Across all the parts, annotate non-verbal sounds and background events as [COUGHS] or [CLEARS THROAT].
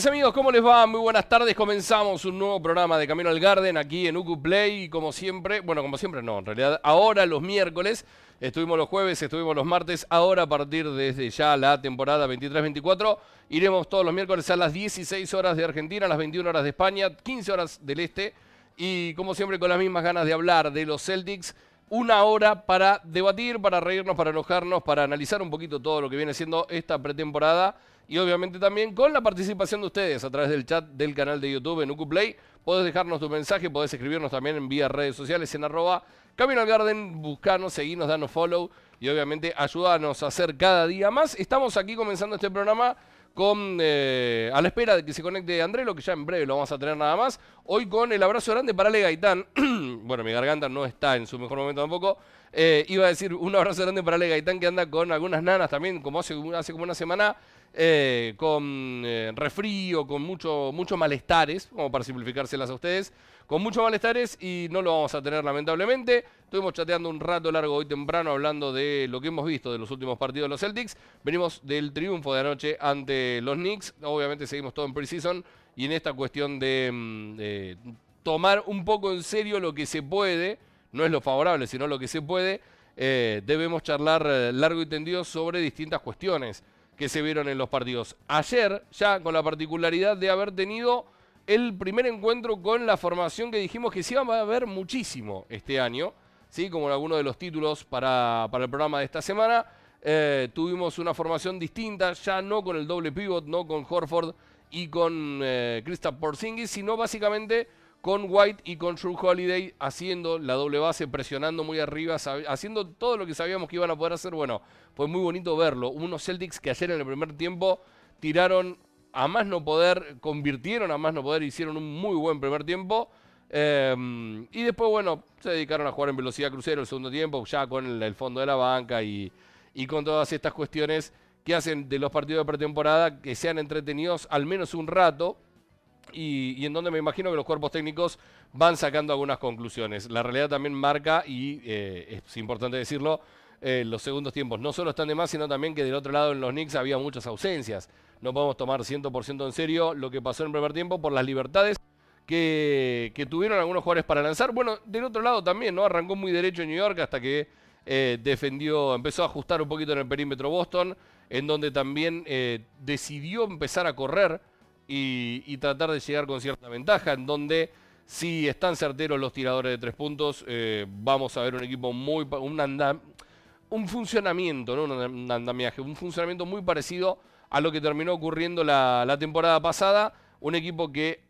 ¿Qué tal amigas y amigos? ¿Cómo les va? Muy buenas tardes. Comenzamos un nuevo programa de Camino al Garden aquí en UQ Play. Como siempre, bueno, como siempre no, en realidad ahora los miércoles, estuvimos los jueves, estuvimos los martes, ahora a partir desde ya la temporada 23-24, iremos todos los miércoles a las 16 horas de Argentina, a las 21 horas de España, 15 horas del Este. Y como siempre con las mismas ganas de hablar de los Celtics, una hora para debatir, para reírnos, para enojarnos, para analizar un poquito todo lo que viene siendo esta pretemporada y obviamente también con la participación de ustedes a través del chat del canal de YouTube en UcuPlay. Podés dejarnos tu mensaje, podés escribirnos también en vía redes sociales en arroba Camino al Garden, buscarnos, seguirnos, darnos follow y obviamente ayudarnos a hacer cada día más. Estamos aquí comenzando este programa con eh, a la espera de que se conecte Andrelo, que ya en breve lo vamos a tener nada más. Hoy con el abrazo grande para Ale Gaitán. [CLEARS THROAT] bueno, mi garganta no está en su mejor momento tampoco. Eh, iba a decir un abrazo grande para Ale Gaitán, que anda con algunas nanas también, como hace, hace como una semana eh, con eh, refrío, con mucho, muchos malestares, como para simplificárselas a ustedes, con muchos malestares y no lo vamos a tener lamentablemente. Estuvimos chateando un rato largo hoy temprano hablando de lo que hemos visto de los últimos partidos de los Celtics. Venimos del triunfo de anoche ante los Knicks. Obviamente seguimos todo en preseason y en esta cuestión de, mm, tomar un poco en serio lo que se puede, no es lo favorable, sino lo que se puede, eh, debemos charlar largo y tendido sobre distintas cuestiones que se vieron en los partidos. Ayer, ya con la particularidad de haber tenido el primer encuentro con la formación que dijimos que sí iba a haber muchísimo este año, ¿sí? como en alguno de los títulos para, para el programa de esta semana. Eh, tuvimos una formación distinta, ya no con el doble pivot, no con Horford y con eh, Kristaps Porzingis, sino básicamente con White y con True Holiday haciendo la doble base, presionando muy arriba, haciendo todo lo que sabíamos que iban a poder hacer. Bueno, fue muy bonito verlo. Unos Celtics que ayer en el primer tiempo tiraron a más no poder, convirtieron a más no poder, hicieron un muy buen primer tiempo. Em, y después, bueno, se dedicaron a jugar en velocidad crucero el segundo tiempo, ya con el, fondo de la banca y, y con todas estas cuestiones que hacen de los partidos de pretemporada que sean entretenidos al menos un rato y, en donde me imagino que los cuerpos técnicos van sacando algunas conclusiones. La realidad también marca, y eh, es importante decirlo, eh, los segundos tiempos no solo están de más, sino también que del otro lado en los Knicks había muchas ausencias. No podemos tomar 100% en serio lo que pasó en el primer tiempo por las libertades que, tuvieron algunos jugadores para lanzar. Bueno, del otro lado también, ¿no? Arrancó muy derecho en New York hasta que eh, defendió, empezó a ajustar un poquito en el perímetro Boston, en donde también decidió empezar a correr y, tratar de llegar con cierta ventaja, en donde si están certeros los tiradores de tres puntos, eh, vamos a ver un equipo muy... Un, un funcionamiento, no un andamiaje, un funcionamiento muy parecido a lo que terminó ocurriendo la, temporada pasada. Un equipo que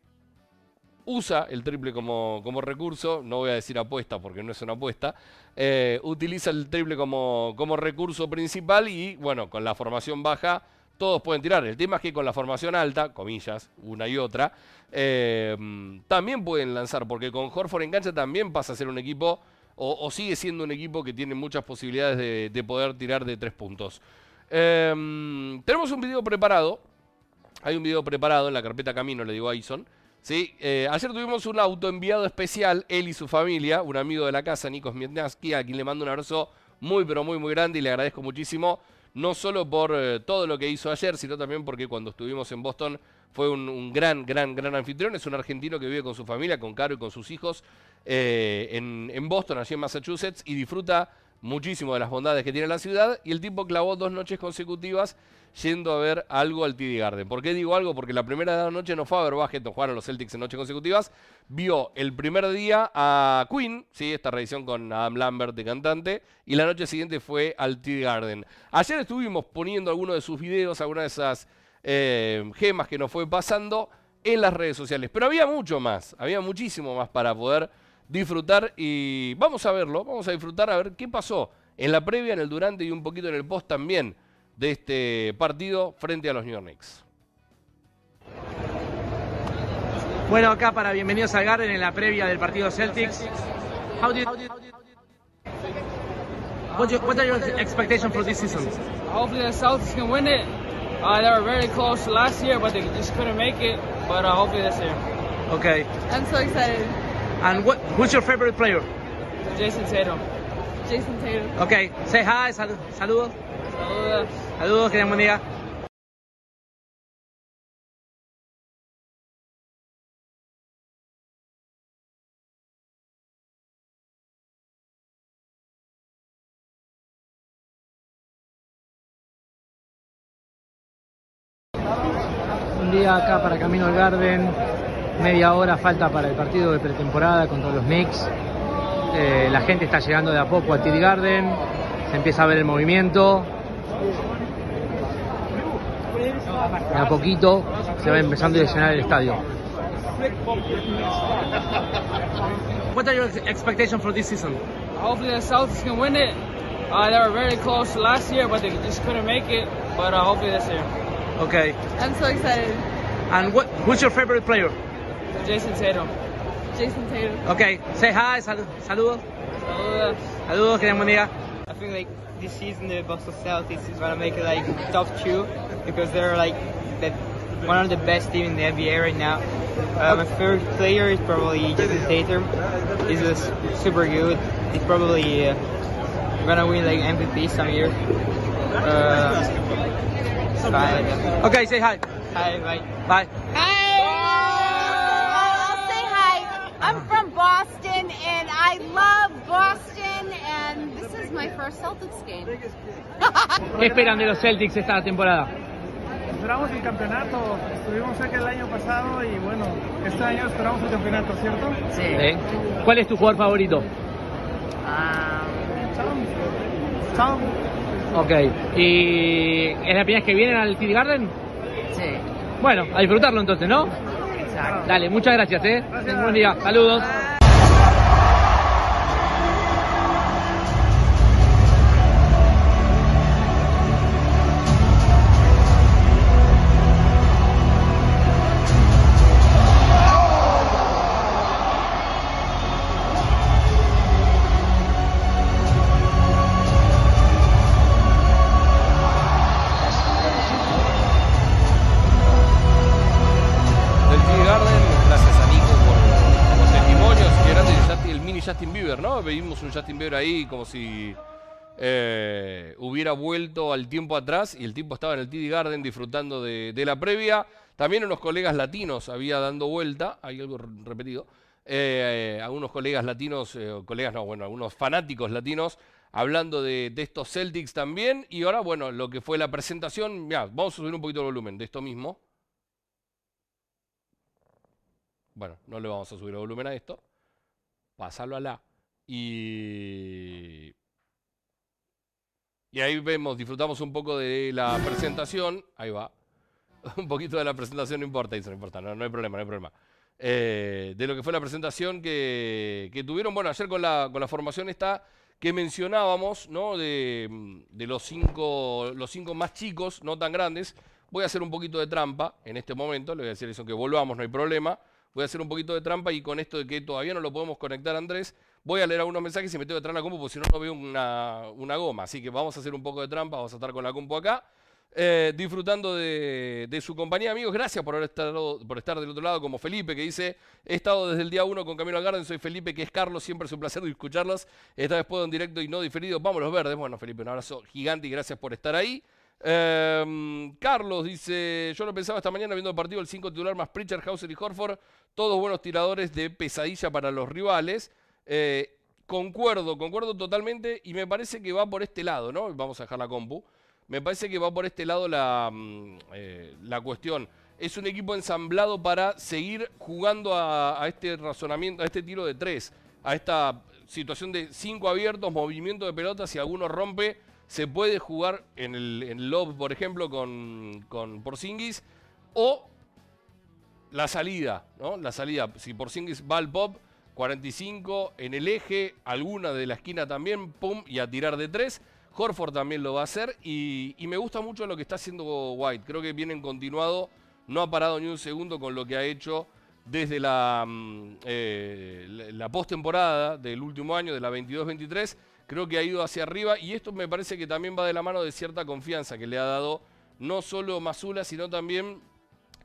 usa el triple como, como, recurso, no voy a decir apuesta porque no es una apuesta, eh, utiliza el triple como, como recurso principal y bueno, con la formación baja todos pueden tirar. El tema es que con la formación alta, comillas, una y otra, eh, también pueden lanzar, porque con Horford en cancha también pasa a ser un equipo, o, sigue siendo un equipo que tiene muchas posibilidades de, poder tirar de tres puntos. Eh, tenemos un video preparado, hay un video preparado en la carpeta Camino, le digo a Ison. ¿sí? Eh, ayer tuvimos un autoenviado especial, él y su familia, un amigo de la casa, Nikos Mietnaski, a quien le mando un abrazo muy, pero muy, muy grande y le agradezco muchísimo no solo por eh, todo lo que hizo ayer, sino también porque cuando estuvimos en Boston fue un, gran, gran, gran anfitrión. Es un argentino que vive con su familia, con Caro y con sus hijos eh, en, en Boston, allí en Massachusetts, y disfruta muchísimo de las bondades que tiene la ciudad. Y el tipo clavó dos noches consecutivas yendo a ver algo al TD Garden. ¿Por qué digo algo? Porque la primera noche no fue a ver no jugaron los Celtics en noches consecutivas. Vio el primer día a Queen, ¿sí? esta reedición con Adam Lambert de cantante, y la noche siguiente fue al TD Garden. Ayer estuvimos poniendo algunos de sus videos, algunas de esas eh, gemas que nos fue pasando en las redes sociales. Pero había mucho más, había muchísimo más para poder disfrutar y vamos a verlo, vamos a disfrutar a ver qué pasó en la previa, en el durante y un poquito en el post también de este partido frente a los New York Knicks. Bueno, acá para bienvenidos al Garden en la previa del partido Celtics. How did, what, you, what are your expectations for this season? Hopefully the Celtics can win it. Uh, they were very close last year, but they just couldn't make it. But uh, hopefully this year. Okay. I'm so excited. And what, who's your favorite player? Jason Tatum. Jason Tatum. Okay, say hi, sal saludos. Saludos. Saludos, que tengan buen día. Un día acá para Camino al Garden, media hora falta para el partido de pretemporada contra los Knicks. Eh, la gente está llegando de a poco a TD Garden, se empieza a ver el movimiento. De a poquito se va empezando a llenar el estadio. What are your expectations for this season? Hopefully the Celtics can win it. Uh, they were very close last year, but they just couldn't make it. But uh, hopefully this year. Okay. I'm so excited. And what, who's your favorite player? Jason Tatum. Jason Tatum. Okay. Say hi, sal- saludos. Uh, Saludos, que tengan buen día. I think like this season the Boston Celtics is gonna make it like top two because they're like the, one of the best team in the NBA right now. Uh, my favorite player is probably Jason Tatum. He's just super good. He's probably uh, gonna win like MVP some year. Uh, bye. Okay, say hi. Hi, bye. Bye. I'll hi. I'm from Boston and I love Boston and this is my first Celtics game. ¿Qué [LAUGHS] esperan de los Celtics esta temporada? Esperamos el campeonato. Estuvimos cerca el año pasado y bueno, este año esperamos el campeonato, ¿cierto? Sí. ¿Cuál es tu jugador favorito? Chao. Ok. ¿Y es la primera vez que vienen al City Garden? Sí, Bueno, a disfrutarlo entonces, ¿no? Dale, muchas gracias, ¿eh? Tengan buen día. Saludos. Justin Bieber ahí como si eh, hubiera vuelto al tiempo atrás y el tiempo estaba en el TD Garden disfrutando de, la previa. También unos colegas latinos había dando vuelta, hay algo repetido. eh, eh, algunos colegas latinos, colegas no, bueno, algunos fanáticos latinos hablando de, estos Celtics también. Y ahora, bueno, lo que fue la presentación, mirá, vamos a subir un poquito el volumen de esto mismo. Bueno, no le vamos a subir el volumen a esto. Pasarlo a la. Y. Y ahí vemos, disfrutamos un poco de la presentación. Ahí va. [LAUGHS] Un poquito de la presentación, no importa, dice, no importa, no, no hay problema, no hay problema. Eh, de lo que fue la presentación que, que tuvieron, bueno, ayer con la, con la formación esta que mencionábamos, ¿no? De, mm, de los, cinco, los cinco más chicos, no tan grandes. Voy a hacer un poquito de trampa en este momento, le voy a decir eso, que volvamos, no hay problema. Voy a hacer un poquito de trampa y con esto de que todavía no lo podemos conectar, Andrés, voy a leer algunos mensajes y me tengo que traer la compu porque si no, no veo una, una goma. Así que vamos a hacer un poco de trampa, vamos a estar con la compu acá. eh, disfrutando de, de su compañía, amigos. Gracias por, haber estado- por estar del otro lado, como Felipe, que dice: He estado desde el día 1 con Camino al Garden. Soy Felipe, que es Carlos. Siempre es un placer escucharlos. Esta vez puedo en directo y no diferido. Vamos los verdes. Bueno, Felipe, un abrazo gigante y gracias por estar ahí. Em, Carlos dice: Yo lo pensaba esta mañana viendo el partido, el 5 titular más Pritchard, Hauser y Horford. Todos buenos tiradores de pesadilla para los rivales. Eh, concuerdo, concuerdo totalmente y me parece que va por este lado, ¿no? Vamos a dejar la compu. Me parece que va por este lado la, mm, eh, la cuestión. Es un equipo ensamblado para seguir jugando a, este razonamiento, a este tiro de tres, a esta situación de cinco abiertos, movimiento de pelotas, si alguno rompe, se puede jugar en el, en lob, por ejemplo, con, con Porzingis, o la salida, ¿no? La salida, si Porzingis va al pop, 45 en el eje, alguna de la esquina también, pum, y a tirar de tres. Horford también lo va a hacer y, me gusta mucho lo que está haciendo White. Creo que viene en continuado, no ha parado ni un segundo con lo que ha hecho desde la, mm, eh, la postemporada del último año, de la 22-23. Creo que ha ido hacia arriba y esto me parece que también va de la mano de cierta confianza que le ha dado no solo Masula, sino también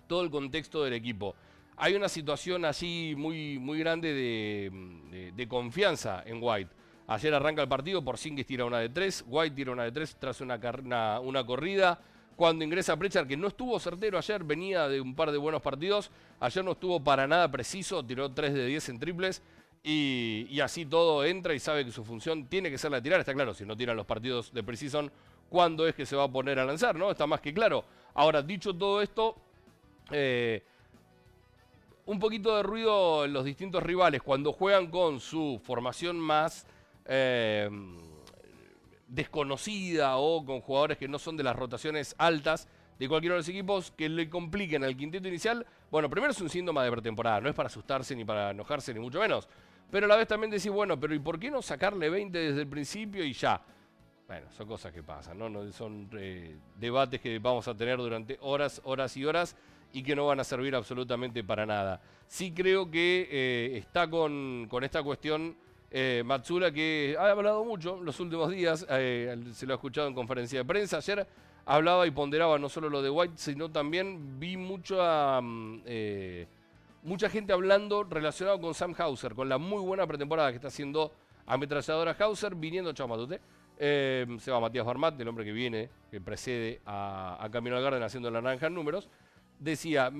todo el contexto del equipo. Hay una situación allí muy, muy grande de, confianza en White. Ayer arranca el partido, Porzingis tira una de tres, White tira una de tres tras una, una- corrida. Cuando ingresa Pritchard, que no estuvo certero ayer, venía de un par de buenos partidos. Ayer no estuvo para nada preciso, tiró 3 de 10 en triples. Y, y así todo entra y sabe que su función tiene que ser la de tirar. Está claro, si no tiran los partidos de Precision, cuándo es que se va a poner a lanzar, ¿no? Está más que claro. Ahora, dicho todo esto, eh, un poquito de ruido en los distintos rivales cuando juegan con su formación más eh, desconocida o con jugadores que no son de las rotaciones altas de cualquiera de los equipos que le compliquen al quinteto inicial. Bueno, primero es un síntoma de pretemporada, no es para asustarse ni para enojarse ni mucho menos. Pero a la vez también decir, bueno, pero ¿y por qué no sacarle 20 desde el principio y ya? Bueno, son cosas que pasan, ¿no? son eh, debates que vamos a tener durante horas, horas y horas y que no van a servir absolutamente para nada. Sí creo que eh, está con, con, esta cuestión eh, Matsura que ha hablado mucho los últimos días, eh, se lo ha escuchado en conferencia de prensa. Ayer hablaba y ponderaba no solo lo de White, sino también vi mucho a, mm, mucha gente hablando relacionado con Sam Hauser, con la muy buena pretemporada que está haciendo ametralladora Hauser, viniendo, chao Matute, eh, se va Matías Barmat, el hombre que viene, que precede a, Camino al Garden haciendo la naranja en números. Decía,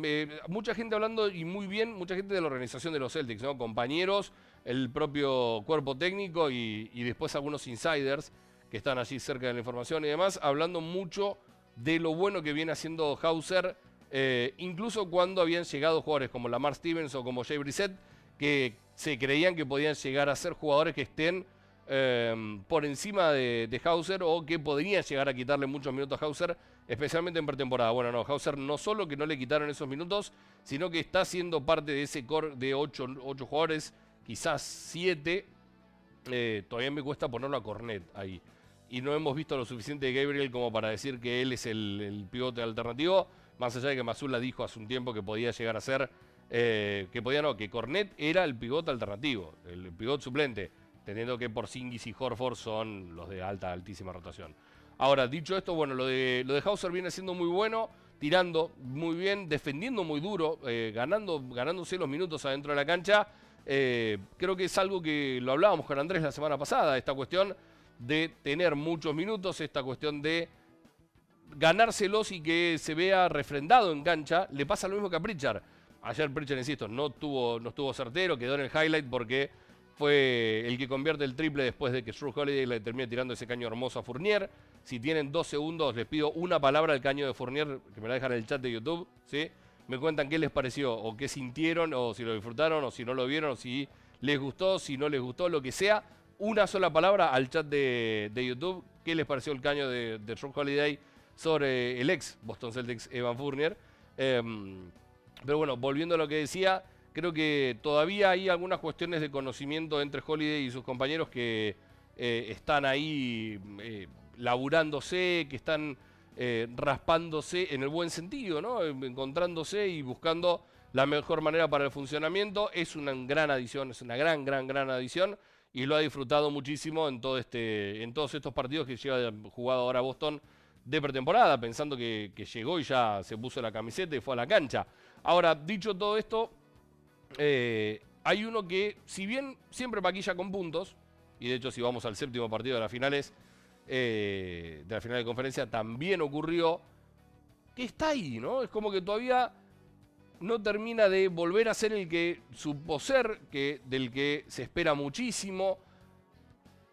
mucha gente hablando y muy bien, mucha gente de la organización de los Celtics, compañeros, el propio cuerpo técnico y, después algunos insiders que están allí cerca de la información y demás, hablando mucho de lo bueno que viene haciendo Hauser, eh, incluso cuando habían llegado jugadores como Lamar Stevens o como Jay Brissett, que se creían que podían llegar a ser jugadores que estén Em, por encima de, Hauser o que podría llegar a quitarle muchos minutos a Hauser, especialmente en pretemporada. Bueno, no, Hauser no solo que no le quitaron esos minutos, sino que está siendo parte de ese core de 8, jugadores, quizás 7. Eh, todavía me cuesta ponerlo a Cornet ahí. Y no hemos visto lo suficiente de Gabriel como para decir que él es el, pivote alternativo. Más allá de que Mazula dijo hace un tiempo que podía llegar a ser, eh, que podía no, que Cornet era el pivote alternativo, el pivote suplente teniendo que por Singis y Horford son los de alta, altísima rotación. Ahora, dicho esto, bueno, lo de, lo de Hauser viene siendo muy bueno, tirando muy bien, defendiendo muy duro, eh, ganando, ganándose los minutos adentro de la cancha. Eh, creo que es algo que lo hablábamos con Andrés la semana pasada, esta cuestión de tener muchos minutos, esta cuestión de ganárselos y que se vea refrendado en cancha. Le pasa lo mismo que a Pritchard. Ayer Pritchard, insisto, no, tuvo, no estuvo certero, quedó en el highlight porque fue el que convierte el triple después de que Drew Holiday le termine tirando ese caño hermoso a Fournier. Si tienen dos segundos, les pido una palabra al caño de Fournier, que me la dejan en el chat de YouTube, ¿sí? Me cuentan qué les pareció, o qué sintieron, o si lo disfrutaron, o si no lo vieron, o si les gustó, si no les gustó, lo que sea. Una sola palabra al chat de, YouTube, qué les pareció el caño de, de Drew Holiday sobre el ex Boston Celtics Evan Fournier. Em, pero bueno, volviendo a lo que decía, Creo que todavía hay algunas cuestiones de conocimiento entre Holiday y sus compañeros que eh, están ahí eh, laburándose, que están eh, raspándose en el buen sentido, ¿no? Encontrándose y buscando la mejor manera para el funcionamiento. Es una gran adición, es una gran, gran, gran adición y lo ha disfrutado muchísimo en, este, todos estos partidos que lleva jugado ahora Boston de pretemporada, pensando que llegó y ya se puso la camiseta y fue a la cancha. Ahora, dicho todo esto, eh, hay uno que, si bien siempre maquilla con puntos, y de hecho si vamos al séptimo partido de las finales, eh, de la final de conferencia, también ocurrió, que está ahí, ¿no? Es como que todavía no termina de volver a ser el que supo ser, que, del que se espera muchísimo,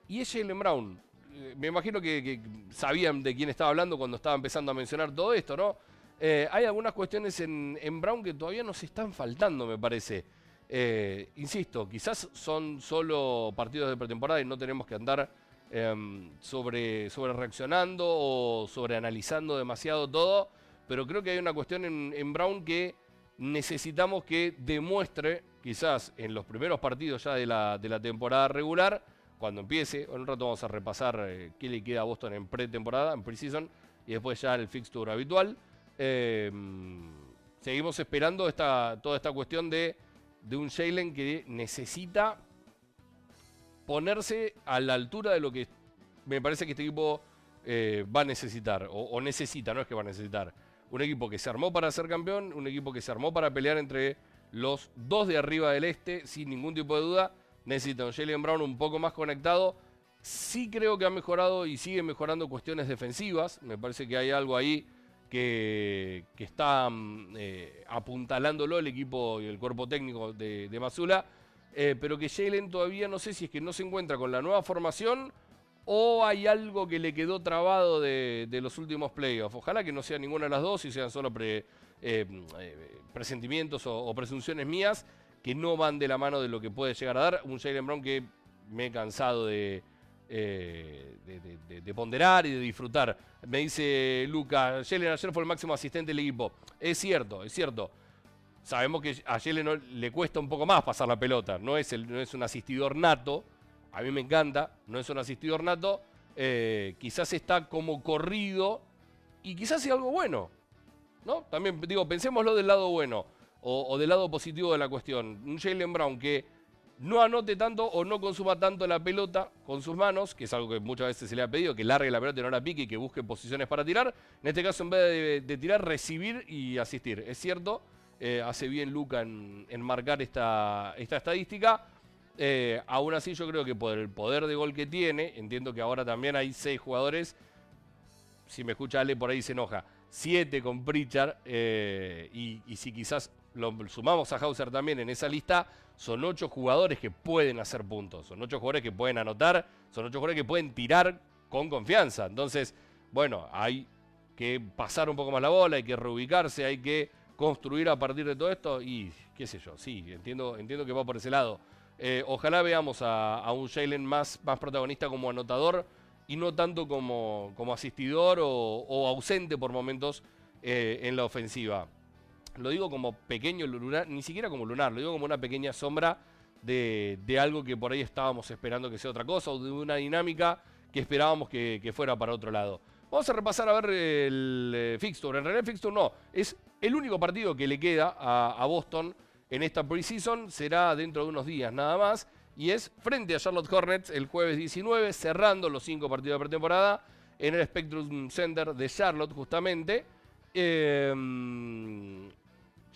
y es Jalen Brown. Eh, me imagino que, sabían de quién estaba hablando cuando estaba empezando a mencionar todo esto, ¿no? Eh, hay algunas cuestiones en, Brown que todavía nos están faltando, me parece. Eh, insisto, quizás son solo partidos de pretemporada y no tenemos que andar em, sobre, sobre reaccionando o sobre analizando demasiado todo, pero creo que hay una cuestión en, Brown que necesitamos que demuestre, quizás en los primeros partidos ya de la, de la temporada regular, cuando empiece, en un rato vamos a repasar eh, qué le queda a Boston en pretemporada, en preseason, y después ya el fixture habitual. Em, seguimos esperando esta, toda esta cuestión de, de un Jalen que necesita ponerse a la altura de lo que me parece que este equipo eh, va a necesitar, o, necesita, no es que va a necesitar. Un equipo que se armó para ser campeón, un equipo que se armó para pelear entre los dos de arriba del este, sin ningún tipo de duda. Necesita un Jalen Brown un poco más conectado. Sí creo que ha mejorado y sigue mejorando cuestiones defensivas. Me parece que hay algo ahí que, está eh, apuntalándolo el equipo y el cuerpo técnico de, Mazula, eh, pero que Jalen todavía no sé si es que no se encuentra con la nueva formación ¿O hay algo que le quedó trabado de, de los últimos playoffs? Ojalá que no sea ninguna de las dos y sean solo eh, presentimientos o, o presunciones mías que no van de la mano de lo que puede llegar a dar. Un Jalen Brown que me he cansado de, eh, de, de- de- de ponderar y de disfrutar. Me dice Luca, Jalen ayer fue el máximo asistente del equipo. Es cierto, es cierto. Sabemos que a Jalen no- le cuesta un poco más pasar la pelota. No es, el, no es un asistidor nato. A mí me encanta. No es un asistidor nato. Eh, quizás está como corrido. Y quizás sea algo bueno. ¿No? También digo, pensémoslo del lado bueno. O, o del lado positivo de la cuestión. Un Jalen Brown que no anote tanto o no consuma tanto la pelota con sus manos, que es algo que muchas veces se le ha pedido, que largue la pelota y no la pique y que busque posiciones para tirar. En este caso, en vez de, tirar, recibir y asistir. Es cierto, eh, hace bien Luca en, en marcar esta, esta estadística. Eh, aún así, yo creo que por el poder de gol que tiene, entiendo que ahora también hay seis jugadores. Si me escucha Ale, por ahí se enoja. Siete con Pritchard. eh, y si quizás lo sumamos a Hauser también en esa lista, son ocho jugadores que pueden hacer puntos. Son ocho jugadores que pueden anotar. Son ocho jugadores que pueden tirar con confianza. Entonces, bueno, hay que pasar un poco más la bola, hay que reubicarse, hay que construir a partir de todo esto. Y qué sé yo, sí, entiendo, entiendo que va por ese lado. Eh, ojalá veamos a, un Jalen más, más protagonista como anotador y no tanto como, como asistidor o, o ausente por momentos eh, en la ofensiva. Lo digo como pequeño lunar, ni siquiera como lunar, lo digo como una pequeña sombra de, de algo que por ahí estábamos esperando que sea otra cosa o de una dinámica que esperábamos que, que fuera para otro lado. Vamos a repasar a ver el eh, fixture. En realidad el fixture no, es el único partido que le queda a, a Boston en esta preseason. Será dentro de unos días nada más. Y es frente a Charlotte Hornets el jueves 19, cerrando los cinco partidos de pretemporada en el Spectrum Center de Charlotte justamente. Eh,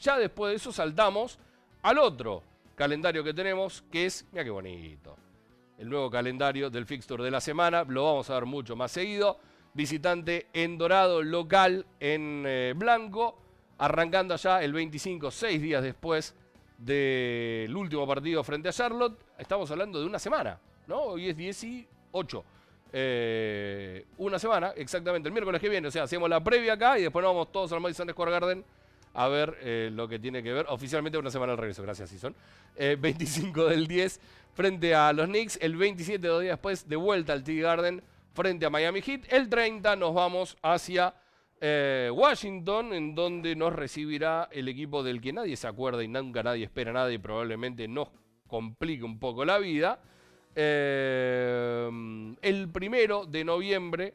ya después de eso saltamos al otro calendario que tenemos, que es, mira qué bonito, el nuevo calendario del fixture de la semana, lo vamos a ver mucho más seguido. Visitante en dorado, local en eh, blanco, arrancando allá el 25, seis días después del último partido frente a Charlotte. Estamos hablando de una semana, ¿no? Hoy es 18. Eh, una semana, exactamente, el miércoles que viene. O sea, hacemos la previa acá y después nos vamos todos al Madison Square Garden a ver eh, lo que tiene que ver. Oficialmente una semana al regreso, gracias, Sison. Eh, [LAUGHS] 25 del 10 frente a los Knicks. El 27 dos días después, de vuelta al Tea Garden frente a Miami Heat. El 30 nos vamos hacia eh, Washington, en donde nos recibirá el equipo del que nadie se acuerda y nunca nadie espera nada y probablemente nos complique un poco la vida. Eh, el primero de noviembre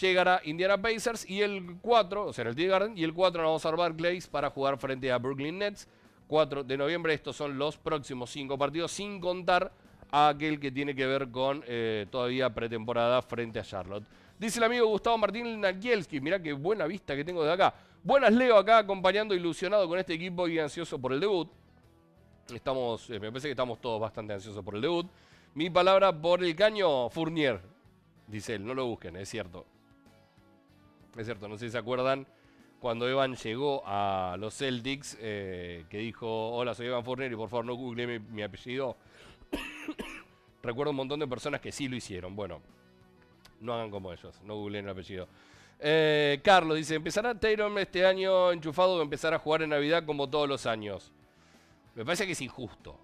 llegará Indiana Pacers y el 4, o sea, el Tea Garden, y el 4 nos vamos a Barclays para jugar frente a Brooklyn Nets. 4 de noviembre, estos son los próximos 5 partidos, sin contar a aquel que tiene que ver con eh, todavía pretemporada frente a Charlotte. Dice el amigo Gustavo Martín Nakielski, mirá qué buena vista que tengo de acá. Buenas Leo acá acompañando ilusionado con este equipo y ansioso por el debut. Estamos, eh, me parece que estamos todos bastante ansiosos por el debut. Mi palabra por el caño, Fournier. Dice él, no lo busquen, es cierto. Es cierto, no sé si se acuerdan cuando Evan llegó a los Celtics, eh, que dijo, hola, soy Evan Fournier y por favor no google mi, apellido. [COUGHS] Recuerdo un montón de personas que sí lo hicieron. Bueno, no hagan como ellos, no googleen el apellido. Eh, Carlos dice, ¿empezará Tatum este año enchufado o empezar a jugar en Navidad como todos los años? Me parece que es injusto.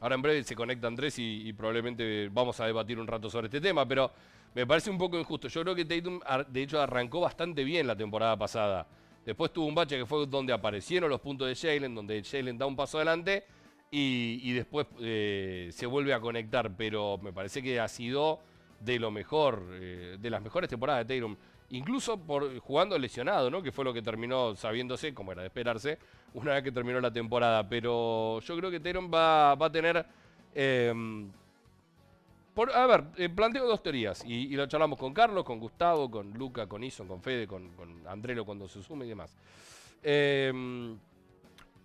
Ahora en breve se conecta Andrés y probablemente vamos a debatir un rato sobre este tema, pero me parece un poco injusto. Yo creo que Tatum, de hecho, arrancó bastante bien la temporada pasada. Después tuvo un bache que fue donde aparecieron los puntos de Jalen, donde Jalen da un paso adelante y, después eh, se vuelve a conectar. Pero me parece que ha sido de lo mejor, eh, de las mejores temporadas de Tatum. Incluso por jugando lesionado, ¿no? Que fue lo que terminó sabiéndose, como era de esperarse, una vez que terminó la temporada. Pero yo creo que Tatum va, a tener. eh, a ver, eh, planteo dos teorías y, y lo charlamos con Carlos, con Gustavo, con Luca, con Ison, con Fede, con, con Andrelo cuando se sume y demás. Eh,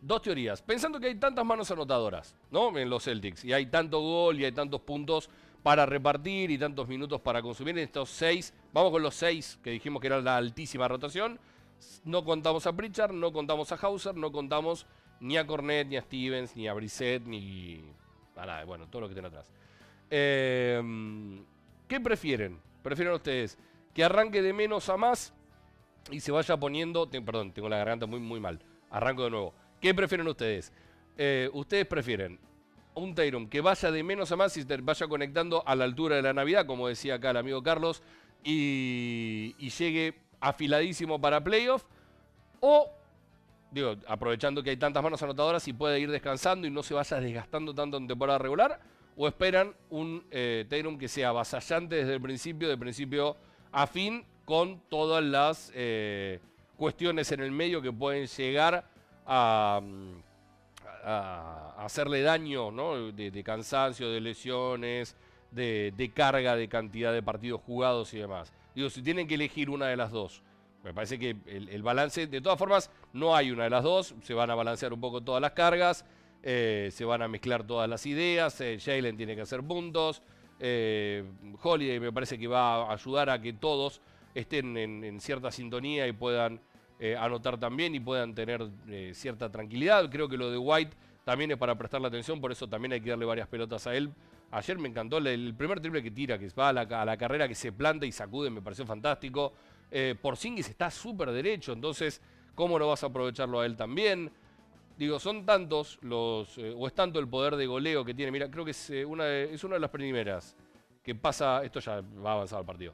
dos teorías. Pensando que hay tantas manos anotadoras, ¿no? En los Celtics y hay tanto gol y hay tantos puntos para repartir y tantos minutos para consumir en estos seis. Vamos con los seis que dijimos que era la altísima rotación. No contamos a Pritchard, no contamos a Hauser, no contamos ni a Cornet, ni a Stevens, ni a Brissett, ni nada. Bueno, todo lo que tiene atrás. Eh, ¿Qué prefieren? ¿Prefieren ustedes que arranque de menos a más y se vaya poniendo... perdón, tengo la garganta muy, muy mal. Arranco de nuevo. ¿Qué prefieren ustedes? Eh, ustedes prefieren un Tayron que vaya de menos a más y se vaya conectando a la altura de la Navidad, como decía acá el amigo Carlos, y, y llegue afiladísimo para playoff, o, digo, aprovechando que hay tantas manos anotadoras y puede ir descansando y no se vaya desgastando tanto en temporada regular, o esperan un eh, que sea avasallante desde el principio, de principio a fin, con todas las eh, cuestiones en el medio que pueden llegar a, mm, hacerle daño, ¿no? De, cansancio, de lesiones, de, de carga, de cantidad de partidos jugados y demás. Digo, si tienen que elegir una de las dos, me parece que el balance, de todas formas, no hay una de las dos, se van a balancear un poco todas las cargas, eh, se van a mezclar todas las ideas, eh, Jalen tiene que hacer puntos, eh, Holiday me parece que va a ayudar a que todos estén en, cierta sintonía y puedan eh, anotar también y puedan tener eh, cierta tranquilidad. Creo que lo de White también es para prestarle atención, por eso también hay que darle varias pelotas a él. Ayer me encantó el, primer triple que tira, que va a la, carrera, que se planta y sacude, me pareció fantástico. Eh, Porzingis está súper derecho, entonces, ¿cómo no vas a aprovecharlo a él también? Digo, son tantos los, eh, o es tanto el poder de goleo que tiene. Mira, creo que es, eh, una de, es una de las primeras que pasa, esto ya va avanzado el partido.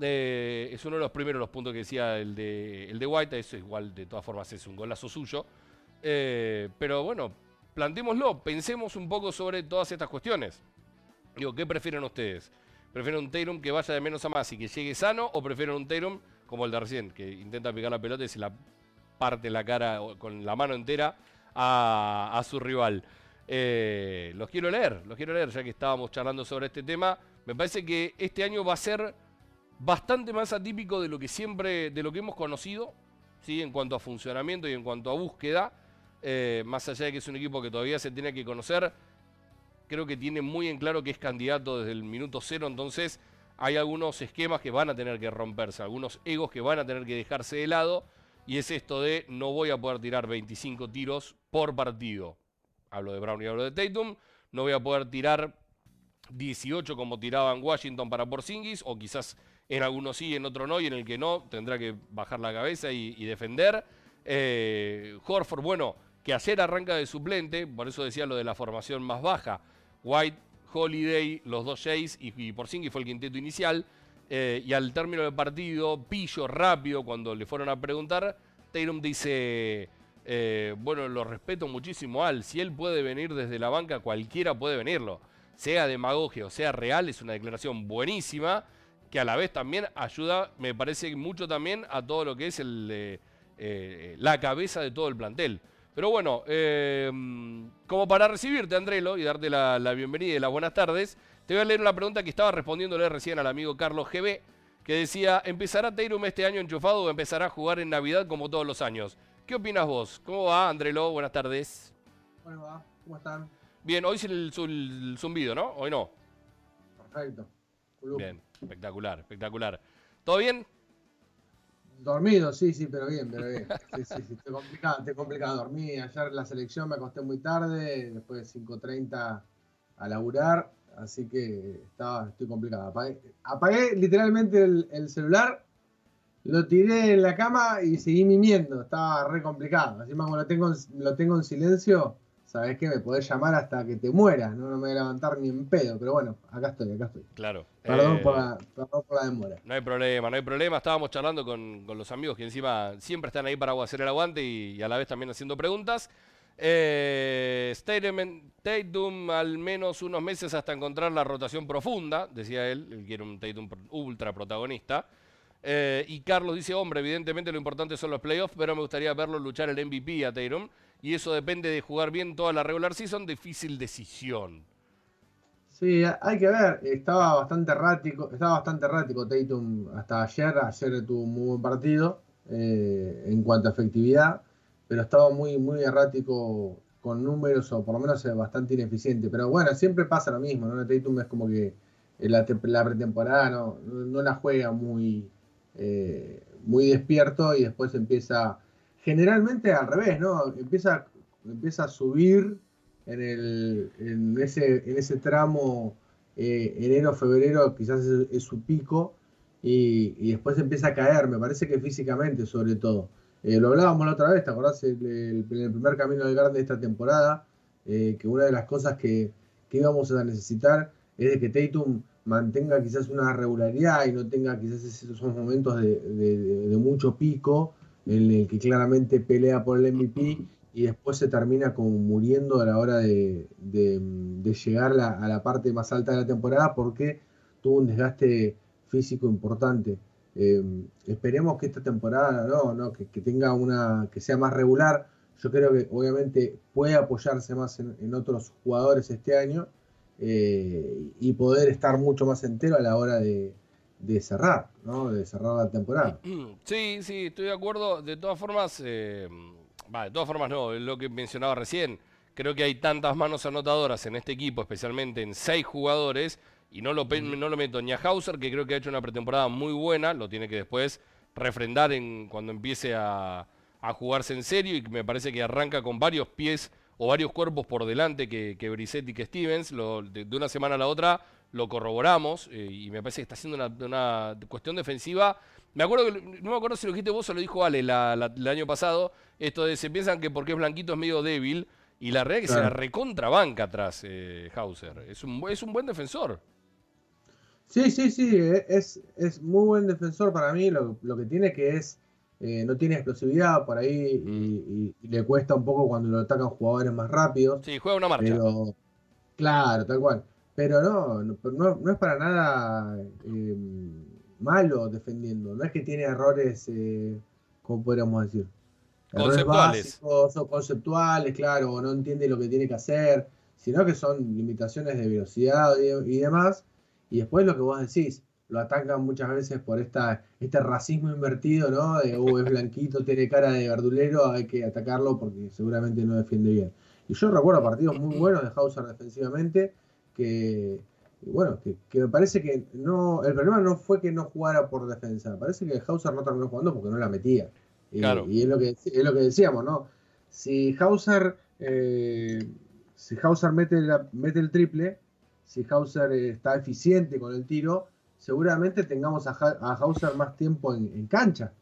Eh, es uno de los primeros los puntos que decía el de, el de White, eso igual de todas formas es un golazo suyo. Pero bueno, plantémoslo, pensemos un poco sobre todas estas cuestiones. Digo, ¿qué prefieren ustedes? ¿Prefieren un Tatum que vaya de menos a más y que llegue sano? ¿O prefieren un Tatum como el de recién, que intenta picar la pelota y se la parte la cara con la mano entera a, a su rival? Eh, los quiero leer, los quiero leer, ya que estábamos charlando sobre este tema. Me parece que este año va a ser bastante más atípico de lo que siempre, de lo que hemos conocido, ¿sí? en cuanto a funcionamiento y en cuanto a búsqueda. Eh, más allá de que es un equipo que todavía se tiene que conocer, creo que tiene muy en claro que es candidato desde el minuto cero, entonces hay algunos esquemas que van a tener que romperse, algunos egos que van a tener que dejarse de lado, y es esto de no voy a poder tirar 25 tiros por partido. Hablo de Brown y hablo de Tatum, no voy a poder tirar 18 como tiraba en Washington para Porzingis, o quizás en algunos sí, en otro no, y en el que no tendrá que bajar la cabeza y, y defender. Eh, Horford, bueno, que ayer arranca de suplente, por eso decía lo de la formación más baja. White, Holiday, los dos Jays y, y Porzingis fue el quinteto inicial. Eh, y al término del partido, pillo rápido, cuando le fueron a preguntar, Tatum dice, eh, bueno, lo respeto muchísimo Al, si él puede venir desde la banca, cualquiera puede venirlo. Sea demagogia o sea real, es una declaración buenísima, que a la vez también ayuda, me parece mucho también a todo lo que es el, eh, la cabeza de todo el plantel. Pero bueno, como para recibirte, Andrelo, y darte la, la bienvenida y las buenas tardes, te voy a leer una pregunta que estaba respondiéndole recién al amigo Carlos GB, que decía, ¿empezará Teirum este año enchufado o empezará a jugar en Navidad como todos los años? ¿Qué opinas vos? ¿Cómo va, Andrelo? Buenas tardes. ¿Cómo va? ¿Cómo están? Bien, hoy es el, el zumbido, ¿no? Hoy no. Perfecto. Bien, espectacular, espectacular. ¿Todo bien? Dormido, sí, sí, pero bien, pero bien. Sí, sí, sí, estoy complicado, estoy complicado. Dormí ayer en la selección, me acosté muy tarde, después de 5.30 a laburar, así que estaba, estoy complicado. Apagué, apagué literalmente el, el celular, lo tiré en la cama y seguí mimiendo, estaba re complicado. Encima como lo tengo, en- lo tengo en silencio, sabes que me podés llamar hasta que te mueras, ¿no? no me voy a levantar ni en pedo, pero bueno, acá estoy, acá estoy. Claro. Perdón, Eh, por, la, perdón por la demora. No hay problema, no hay problema. Estábamos charlando con, con los amigos que encima siempre están ahí para hacer el aguante y, y a la vez también haciendo preguntas. Eh, Tatum, al menos unos meses hasta encontrar la rotación profunda, decía él, él quiere un Tatum ultra protagonista. Eh, y Carlos dice, hombre, evidentemente lo importante son los playoffs, pero me gustaría verlo luchar el MVP a Tatum. Y eso depende de jugar bien toda la regular season, difícil decisión. Sí, hay que ver, estaba bastante errático, estaba bastante errático Tatum hasta ayer, ayer tuvo un muy buen partido eh, en cuanto a efectividad, pero estaba muy, muy errático con números o por lo menos eh, bastante ineficiente. Pero bueno, siempre pasa lo mismo, ¿no? Tatum es como que en la, te- la pretemporada no, no, la juega muy, eh, muy despierto y después empieza, generalmente al revés, ¿no? Empieza, empieza a subir en, el, en, ese, en ese tramo eh, enero, febrero quizás es, su pico y después empieza a caer, me parece que físicamente sobre todo. Eh, lo hablábamos la otra vez, ¿te acordás? En el primer camino del Garden de esta temporada, eh, que una de las cosas que, que íbamos a necesitar es de que Tatum mantenga quizás una regularidad y no tenga quizás esos momentos de, mucho pico en el que claramente pelea por el MVP y después se termina como muriendo a la hora de, llegar a la parte más alta de la temporada porque tuvo un desgaste físico importante. Eh, esperemos que esta temporada no, que, tenga una, que sea más regular. Yo creo que obviamente puede apoyarse más en, otros jugadores este año eh, y poder estar mucho más entero a la hora de, cerrar, ¿no? De cerrar la temporada. [CLEARS THROAT] Sí, sí, estoy de acuerdo. De todas formas, eh, de todas formas no, es lo que mencionaba recién. Creo que hay tantas manos anotadoras en este equipo, especialmente en seis jugadores, y no lo, no lo meto ni a Hauser, que creo que ha hecho una pretemporada muy buena, lo tiene que después refrendar en, cuando empiece a, a jugarse en serio, y me parece que arranca con varios pies o varios cuerpos por delante que, que Brissett y que Stevens, lo- de, de una semana a la otra lo corroboramos, eh, y me parece que está haciendo una, una cuestión defensiva me acuerdo que, no me acuerdo si lo dijiste vos o lo dijo Ale la- la- el año pasado, esto de se piensan que porque es blanquito es medio débil, y la realidad es que se la Claro. recontrabanca atrás eh, Hauser. Es un, es un buen defensor. Sí, sí, sí, eh, es, es muy buen defensor para mí, lo, lo que tiene que es, eh, no tiene explosividad por ahí y, y- y le cuesta un poco cuando lo atacan jugadores más rápidos, Sí, juega una marcha. pero claro, tal cual, pero no, no, no, no es para nada eh, malo defendiendo, no es que tiene errores, eh, ¿cómo podríamos decir? Errores Conceptuales. básicos o conceptuales, claro, o no entiende lo que tiene que hacer, sino que son limitaciones de velocidad y, y demás. Y después lo que vos decís, lo atacan muchas veces por esta, este racismo invertido, ¿no? De, uh, es blanquito, tiene cara de verdulero, hay que atacarlo porque seguramente no defiende bien. Y yo recuerdo partidos muy buenos de Hauser defensivamente, que, bueno, que, que me parece que no, el problema no fue que no jugara por defensa, me parece que Hauser no terminó jugando porque no la metía. Y, Claro. y es, lo que, es lo que decíamos, ¿no? Si Hauser, eh, si Hauser mete, la- mete el triple, si Hauser eh, está eficiente con el tiro, seguramente tengamos a, Ha- a Hauser más tiempo en, cancha.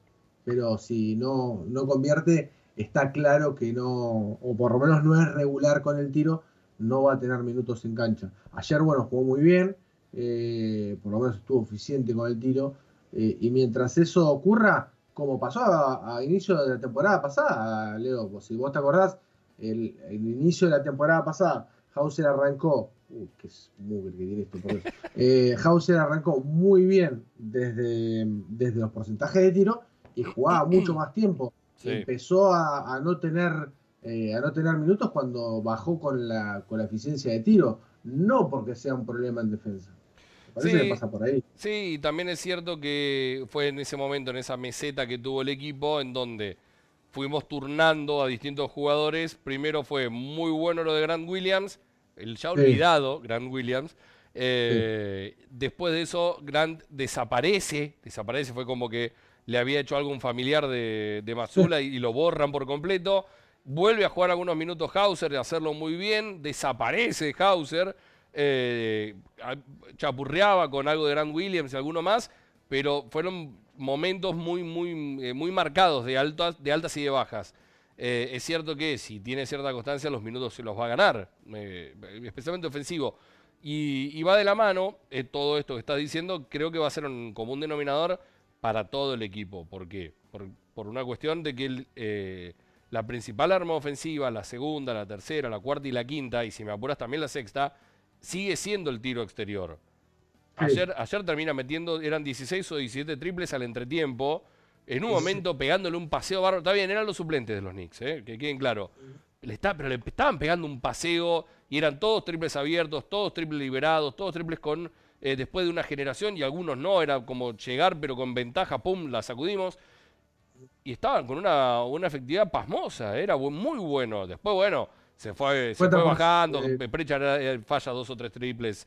Pero si no, no convierte, está claro que no, o por lo menos no es regular con el tiro, no va a tener minutos en cancha. Ayer, bueno, jugó muy bien, eh, por lo menos estuvo eficiente con el tiro, eh, y mientras eso ocurra, como pasó a, inicio de la temporada pasada, Leo, si vos te acordás, el inicio de la temporada pasada, Hauser arrancó, uy, qué mugre que tiene esto. Eh, Hauser arrancó muy bien desde, desde los porcentajes de tiro y jugaba mucho más tiempo. Sí. Empezó a, a no tener eh, a no tener minutos cuando bajó con la, con la eficiencia de tiro, no porque sea un problema en defensa. Me parece Sí. que pasa por ahí. Sí, y también es cierto que fue en ese momento, en esa meseta que tuvo el equipo, en donde fuimos turnando a distintos jugadores. Primero fue muy bueno lo de Grant Williams, el ya Sí. olvidado Grant Williams. Eh, Después de eso, Grant desaparece, desaparece, fue como que le había hecho algo a un familiar de, de Mazula y, y lo borran por completo. Vuelve a jugar algunos minutos Hauser y hacerlo muy bien, desaparece Hauser, eh, chapurreaba con algo de Grant Williams y alguno más, pero fueron momentos muy, muy, eh, muy marcados de altas, de altas y de bajas. Eh, es cierto que si tiene cierta constancia, los minutos se los va a ganar, eh, especialmente ofensivo. Y, y va de la mano eh, todo esto que estás diciendo, creo que va a ser un común denominador para todo el equipo. ¿Por qué? Por, por una cuestión de que el, la principal arma ofensiva, la segunda, la tercera, la cuarta y la quinta, y si me apuras también la sexta, sigue siendo el tiro exterior. Ayer termina metiendo, eran 16 o 17 triples al entretiempo, en un momento pegándole un paseo bárbaro. Está bien, eran los suplentes de los Knicks, ¿eh? que queden claro. Le está, pero le estaban pegando un paseo y eran todos triples abiertos, todos triples liberados, todos triples con eh, después de una generación y algunos no, era como llegar pero con ventaja, pum, la sacudimos. Y estaban con una, una efectividad pasmosa, era muy bueno. Después, bueno, se fue, se fue bajando, eh, eh, falla dos o tres triples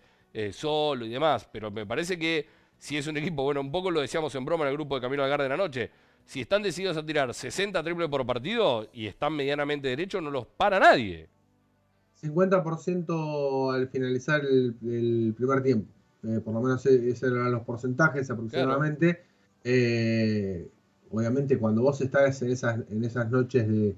solo y demás, pero me parece que si es un equipo, bueno, un poco lo decíamos en broma en el grupo de Camino al Garden anoche, si están decididos a tirar 60 triples por partido y están medianamente derechos, no los para nadie. 50% al finalizar el, el primer tiempo. Eh, por lo menos e- esos eran los porcentajes aproximadamente. Eh, obviamente cuando vos estás en esas, en esas noches de,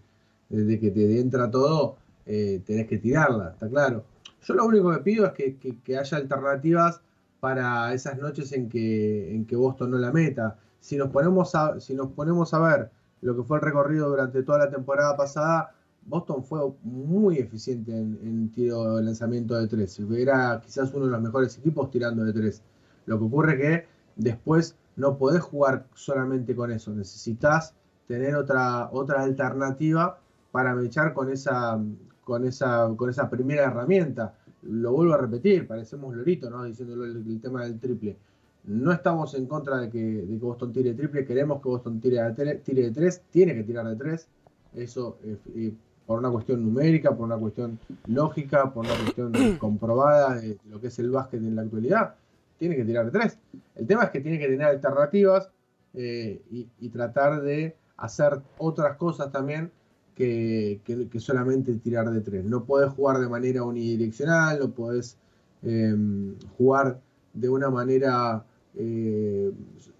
de que te entra todo, eh, tenés que tirarla, está claro. Yo lo único que pido es que, que- que haya alternativas para esas noches en que, en que Boston no la meta. Si nos, ponemos a, si nos ponemos a ver lo que fue el recorrido durante toda la temporada pasada, Boston fue muy eficiente en, en tiro de lanzamiento de tres. Era quizás uno de los mejores equipos tirando de tres. Lo que ocurre que después no podés jugar solamente con eso. Necesitas tener otra, otra alternativa para mechar con esa, con esa, con esa primera herramienta. Lo vuelvo a repetir, parecemos lorito, ¿no? Diciéndolo el, el tema del triple. No estamos en contra de que, de que Boston tire triple, queremos que Boston tire de, tres, tire de tres, tiene que tirar de tres. Eso eh, eh, por una cuestión numérica, por una cuestión lógica, por una cuestión [COUGHS] comprobada de lo que es el básquet en la actualidad, tiene que tirar de tres. El tema es que tiene que tener alternativas eh, y, y tratar de hacer otras cosas también que, solamente tirar de tres. No podés jugar de manera unidireccional, no podés eh, jugar de una manera eh,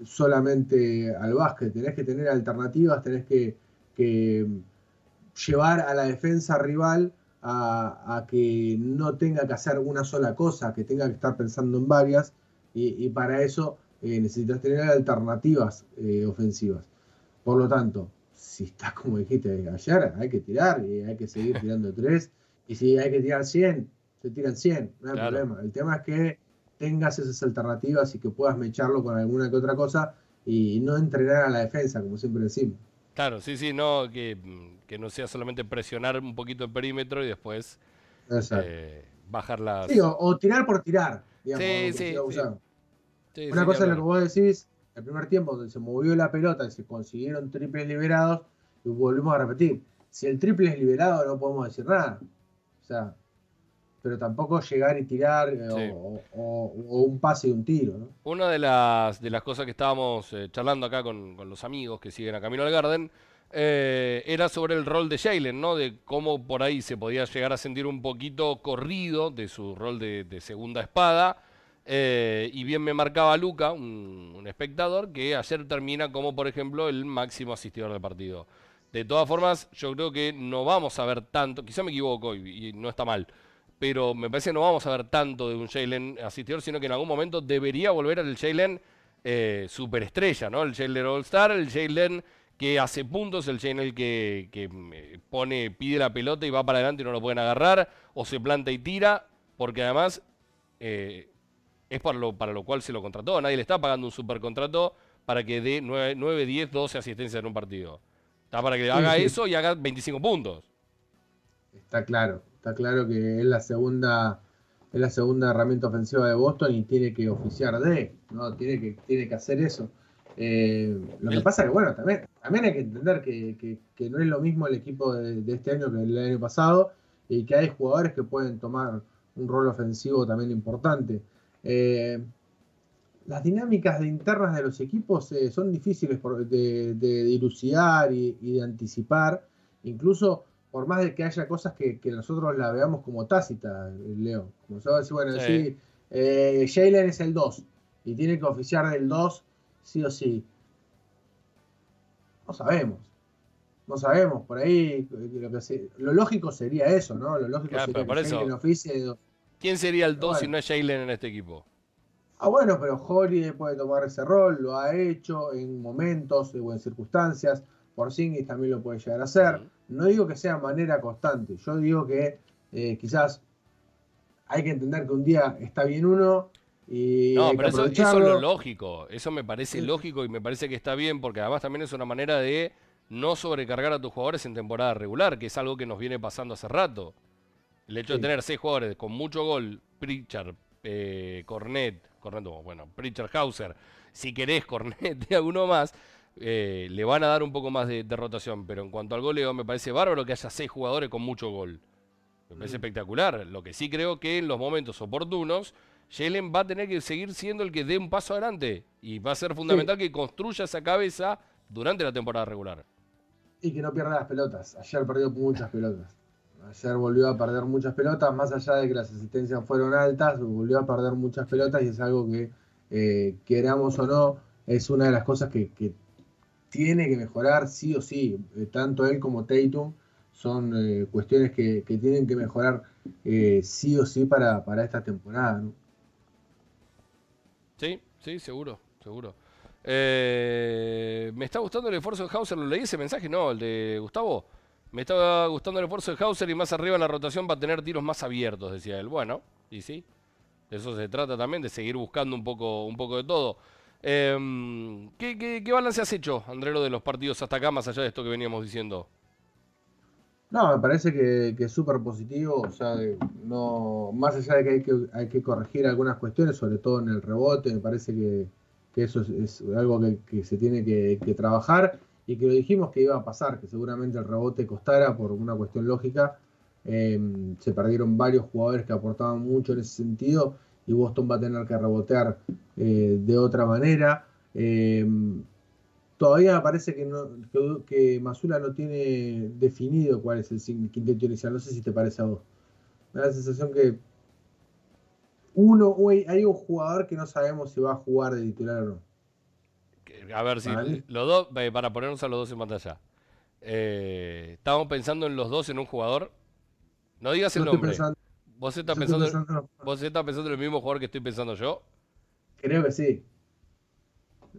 solamente al básquet. Tenés que tener alternativas, tenés que, llevar a la defensa rival a, que no tenga que hacer una sola cosa, que tenga que estar pensando en varias, y, para eso eh, necesitas tener alternativas ofensivas. Por lo tanto, si estás como dijiste ayer, hay que tirar y hay que seguir tirando tres. Y si hay que tirar 100, se tiran 100, no hay Claro. problema. El tema es que tengas esas alternativas y que puedas mecharlo con alguna que otra cosa y no entrenar a la defensa, como siempre decimos. Claro, sí, sí, no, que, que no sea solamente presionar un poquito el perímetro y después eh, bajar las... Sí, o, o tirar por tirar, digamos. Sí, sí, Una cosa es lo que vos decís, el primer tiempo donde se movió la pelota y se consiguieron triples liberados, y volvemos a repetir, si el triple es liberado no podemos decir nada. O sea, pero tampoco llegar y tirar eh, Sí. o, o- o un pase y un tiro, ¿no? Una de las, de las cosas que estábamos eh, charlando acá con, con los amigos que siguen a Camino al Garden eh, era sobre el rol de Jalen, ¿no? De cómo por ahí se podía llegar a sentir un poquito corrido de su rol de, de segunda espada. Eh, y bien me marcaba Luca, un, espectador, que ayer termina como, por ejemplo, el máximo asistidor del partido. De todas formas, yo creo que no vamos a ver tanto, quizá me equivoco y, no está mal, pero me parece que no vamos a ver tanto de un Jalen asistidor, sino que en algún momento debería volver al Jalen eh, superestrella, ¿no? El Jalen All-Star, el Jalen que hace puntos, el Jalen que, que eh, pone, pide la pelota y va para adelante y no lo pueden agarrar, o se planta y tira, porque además es para lo, para lo cual se lo contrató. Nadie le está pagando un supercontrato para que dé 9, 9, 10, 12 asistencias en un partido. Está para que haga sí. eso y haga 25 puntos. Está claro, está claro que es la segunda, es la segunda herramienta ofensiva de Boston y tiene que oficiar de, ¿no? Tiene que, tiene que hacer eso. Eh, lo que pasa que, bueno, también, también hay que entender que, que- que no es lo mismo el equipo de, de este año que el año pasado y que hay jugadores que pueden tomar un rol ofensivo también importante. Eh, las dinámicas de internas de los equipos eh, son difíciles por- de, de dilucidar y, y de anticipar, incluso por más de que haya cosas que, que nosotros la veamos como tácita, eh, Leo. Como decir, bueno, Sí. sí, Jalen es el 2 y tiene que oficiar del 2 sí o sí. No sabemos. No sabemos, por ahí lo, que se- lo lógico sería eso, ¿no? Lo lógico Claro, sería que Jalen oficie de dos. ¿Quién sería el 2 si no es Jalen en este equipo? Ah, bueno, pero Holiday puede tomar ese rol, lo ha hecho en momentos o en circunstancias. Porzingis también lo puede llegar a hacer. No digo que sea manera constante, yo digo que eh, quizás hay que entender que un día está bien uno y No, pero eso, eso es lo lógico. Eso me parece Sí. lógico y me parece que está bien porque además también es una manera de no sobrecargar a tus jugadores en temporada regular, que es algo que nos viene pasando hace rato. El hecho Sí. de tener seis jugadores con mucho gol, Pritchard, eh, Cornet, Cornet, no, bueno, Pritchard Hauser, si querés [LAUGHS] Cornet y alguno más, eh, le van a dar un poco más de, de rotación. Pero en cuanto al goleo, me parece bárbaro que haya seis jugadores con mucho gol. Me parece espectacular. Lo que sí creo que en los momentos oportunos, Jalen va a tener que seguir siendo el que dé un paso adelante. Y va a ser fundamental que construya esa cabeza durante la temporada regular. Y que no pierda las pelotas. Ayer perdió muchas pelotas. Ayer volvió a perder muchas pelotas, más allá de que las asistencias fueron altas, volvió a perder muchas pelotas y es algo que, eh, queramos o no, es una de las cosas que, que tiene que mejorar sí o sí. Eh, tanto él como Tatum son eh, cuestiones que, que tienen que mejorar sí o sí para, para esta temporada. Sí, sí, seguro, seguro. Me está gustando el esfuerzo de Hauser, ¿lo leí ese mensaje? No, el de Gustavo. Me estaba gustando el esfuerzo de Hauser y más arriba en la rotación va a tener tiros más abiertos, decía él. Bueno, y sí, de eso se trata también, de seguir buscando un poco, un poco de todo. Eh, ¿qué, balance has hecho, Andrelo, de los partidos hasta acá, más allá de esto que veníamos diciendo? No, me parece que, es súper positivo, o sea, no, más allá de que hay, que corregir algunas cuestiones, sobre todo en el rebote, me parece que, eso es, algo que, se tiene que trabajar y que lo dijimos que iba a pasar, que seguramente el rebote costara por una cuestión lógica. Eh, se perdieron varios jugadores que aportaban mucho en ese sentido y Boston va a tener que rebotear eh, de otra manera. Eh, Todavía parece que, que, que Masula no tiene definido cuál es el quinteto inicial. No sé si te parece a vos. Me da la sensación que uno, hay un jugador que no sabemos si va a jugar de titular o no. A ver si los dos, eh, para ponernos a los dos en pantalla. Eh, estamos pensando en los dos en un jugador. No digas el nombre. pensando- ¿Vos estás pensando, pensando- ¿Vos estás pensando en el mismo jugador que estoy pensando yo? creo que sí.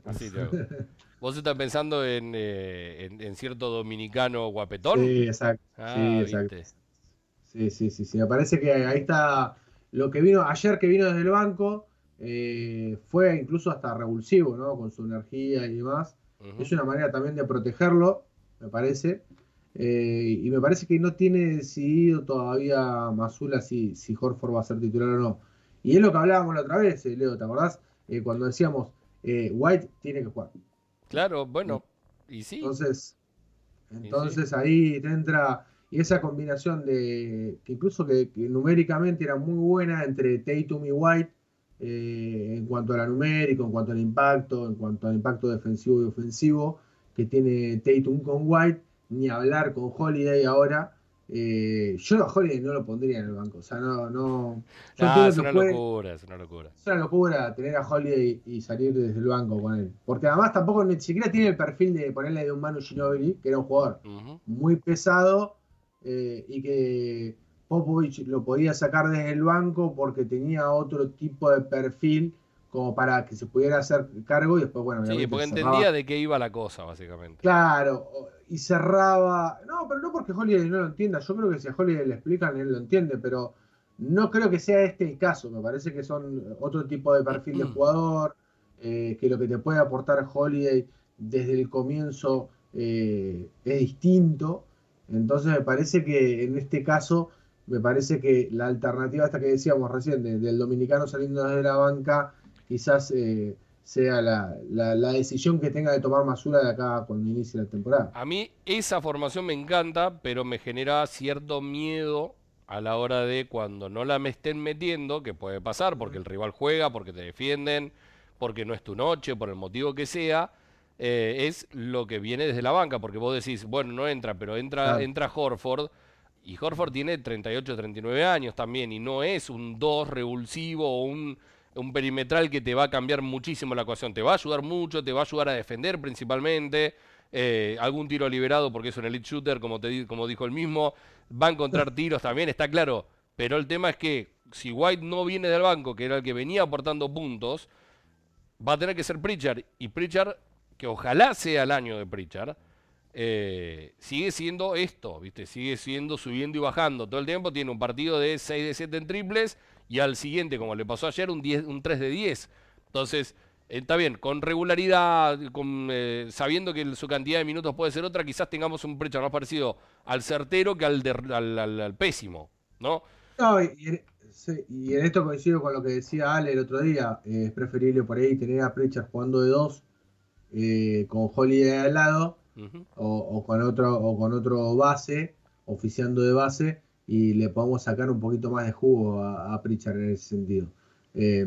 Así te. [LAUGHS] ¿Vos estás pensando en, eh, en, en cierto dominicano guapetón? Sí, exacto. Ah, sí, exacto. viste. Sí, sí, sí, sí. Me parece que ahí está lo que vino ayer que vino desde el banco. Eh, fue incluso hasta revulsivo, ¿no? Con su energía y demás. Es una manera también de protegerlo, me parece. Eh, y me parece que no tiene decidido todavía Masula si, si Horford va a ser titular o no. Y es lo que hablábamos la otra vez, eh, Leo, ¿te acordás? Cuando decíamos, White tiene que jugar. Claro, bueno, y sí. Entonces, entonces ahí te entra y esa combinación de que incluso que, que numéricamente era muy buena entre Tatum y White eh, en cuanto a la numérico, en cuanto al impacto, en cuanto al impacto defensivo y ofensivo que tiene Tatum con White, ni hablar con Holiday ahora. Eh, yo a Holiday no lo pondría en el banco, o sea, no, no. yo Ah, entiendo es que una juegue- locura, es una locura. es una locura tener a Holiday y salir desde el banco con él. Porque además tampoco ni siquiera tiene el perfil de ponerle de un Manu Ginobili, que era un jugador muy pesado eh, y que Popovich lo podía sacar desde el banco porque tenía otro tipo de perfil como para que se pudiera hacer cargo y después, bueno, Sí, porque cerraba. entendía de qué iba la cosa, básicamente. Claro, y cerraba. No, pero no porque Holiday no lo entienda. Yo creo que si a Holiday le explican, él lo entiende, pero no creo que sea este el caso. Me parece que son otro tipo de perfil de [CLEARS THROAT] jugador, eh, que lo que te puede aportar Holiday desde el comienzo eh, es distinto. Entonces me parece que en este caso, me parece que la alternativa esta que decíamos recién, de- del dominicano saliendo desde la banca, quizás eh, sea la, la- la decisión que tenga de tomar Masura de acá cuando inicie la temporada. A mí esa formación me encanta, pero me genera cierto miedo a la hora de cuando no la me estén metiendo, que puede pasar porque el rival juega, porque te defienden, porque no es tu noche, por el motivo que sea, eh, es lo que viene desde la banca, porque vos decís, bueno, no entra, pero entra, Claro. entra Horford, y Horford tiene 38, 39 años también, y no es un 2 revulsivo o un, un perimetral que te va a cambiar muchísimo la ecuación. Te va a ayudar mucho, te va a ayudar a defender principalmente. eh, algún tiro liberado porque es un elite shooter, como, te, como dijo el mismo. Va a encontrar [LAUGHS] tiros también, está claro. Pero el tema es que si White no viene del banco, que era el que venía aportando puntos, va a tener que ser Pritchard. Y Pritchard, que ojalá sea el año de Pritchard, eh, sigue siendo esto, ¿viste? Sigue siendo subiendo y bajando. Todo el tiempo tiene un partido de 6 de 7 en triples y al siguiente, como le pasó ayer, un, 10, un 3 de 10. Entonces, eh, está bien, con regularidad, con, eh, sabiendo que su cantidad de minutos puede ser otra, quizás tengamos un Pritchard más parecido al certero que al, pésimo, ¿no? Y, en, esto coincido con lo que decía Ale el otro día. es preferible por ahí tener a Pritchard jugando de dos eh, con Holiday al lado O, con otro o con otro base, oficiando de base, y le podemos sacar un poquito más de jugo a, a Pritchard en ese sentido. Eh,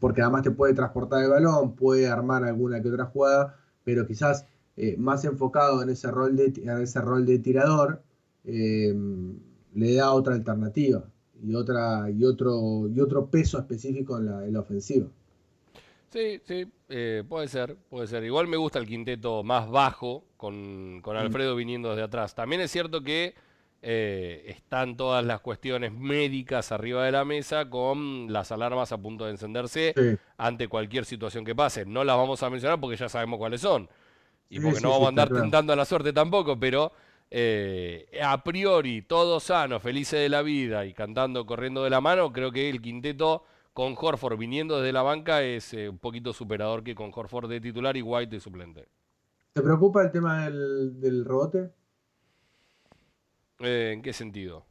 porque además te puede transportar el balón, puede armar alguna que otra jugada, pero quizás eh, más enfocado en ese rol de, en ese rol de tirador. eh, le da otra alternativa y otra y otro y otro peso específico en la, en la ofensiva. Sí, sí, eh, puede ser, puede ser. Igual me gusta el quinteto más bajo, con, con Alfredo viniendo desde atrás. También es cierto que eh, están todas las cuestiones médicas arriba de la mesa con las alarmas a punto de encenderse Sí. ante cualquier situación que pase. No las vamos a mencionar porque ya sabemos cuáles son. Y Sí, porque sí, no vamos a andar claro. tentando a la suerte tampoco, pero eh, a priori, todos sanos, felices de la vida y cantando, corriendo de la mano, creo que el quinteto con Horford viniendo desde la banca es eh, un poquito superador que con Horford de titular y White de suplente. ¿Te preocupa el tema del, del rebote? Eh, ¿En qué sentido?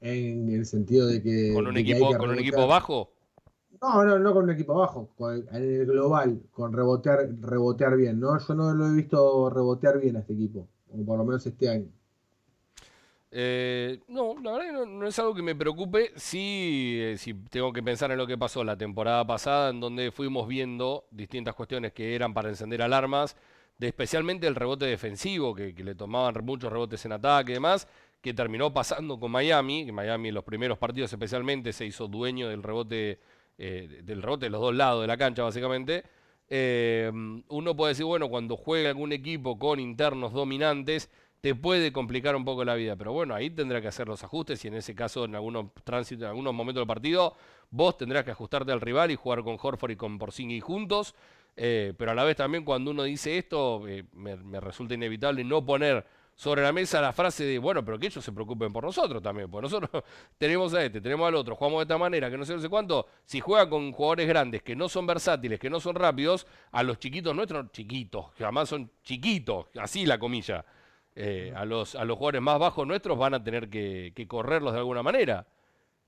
En el sentido de que. ¿Con un equipo, con un equipo bajo? No, no, no con un equipo bajo, con en el global, con rebotear, rebotear bien. No, yo no lo he visto rebotear bien a este equipo, o por lo menos este año. Eh, no, la verdad que no, es algo que me preocupe. Sí, eh, tengo que pensar en lo que pasó la temporada pasada, en donde fuimos viendo distintas cuestiones que eran para encender alarmas, de especialmente el rebote defensivo, que, que le tomaban muchos rebotes en ataque y demás, que terminó pasando con Miami, que Miami en los primeros partidos especialmente se hizo dueño del rebote, eh, del rebote de los dos lados de la cancha, básicamente. Eh, uno puede decir, bueno, cuando juega algún equipo con internos dominantes, te puede complicar un poco la vida, pero bueno, ahí tendrá que hacer los ajustes y en ese caso, en algunos tránsitos, en algunos momentos del partido, vos tendrás que ajustarte al rival y jugar con Horford y con Porzingis juntos, eh, pero a la vez también cuando uno dice esto, eh, me, resulta inevitable no poner sobre la mesa la frase de, bueno, pero que ellos se preocupen por nosotros también, porque nosotros [LAUGHS] tenemos a este, tenemos al otro, jugamos de esta manera, que no sé, no sé cuánto, si juega con jugadores grandes que no son versátiles, que no son rápidos, a los chiquitos nuestros, chiquitos, además son chiquitos, así la comilla, eh, a, los, a los jugadores más bajos nuestros van a tener que, que correrlos de alguna manera.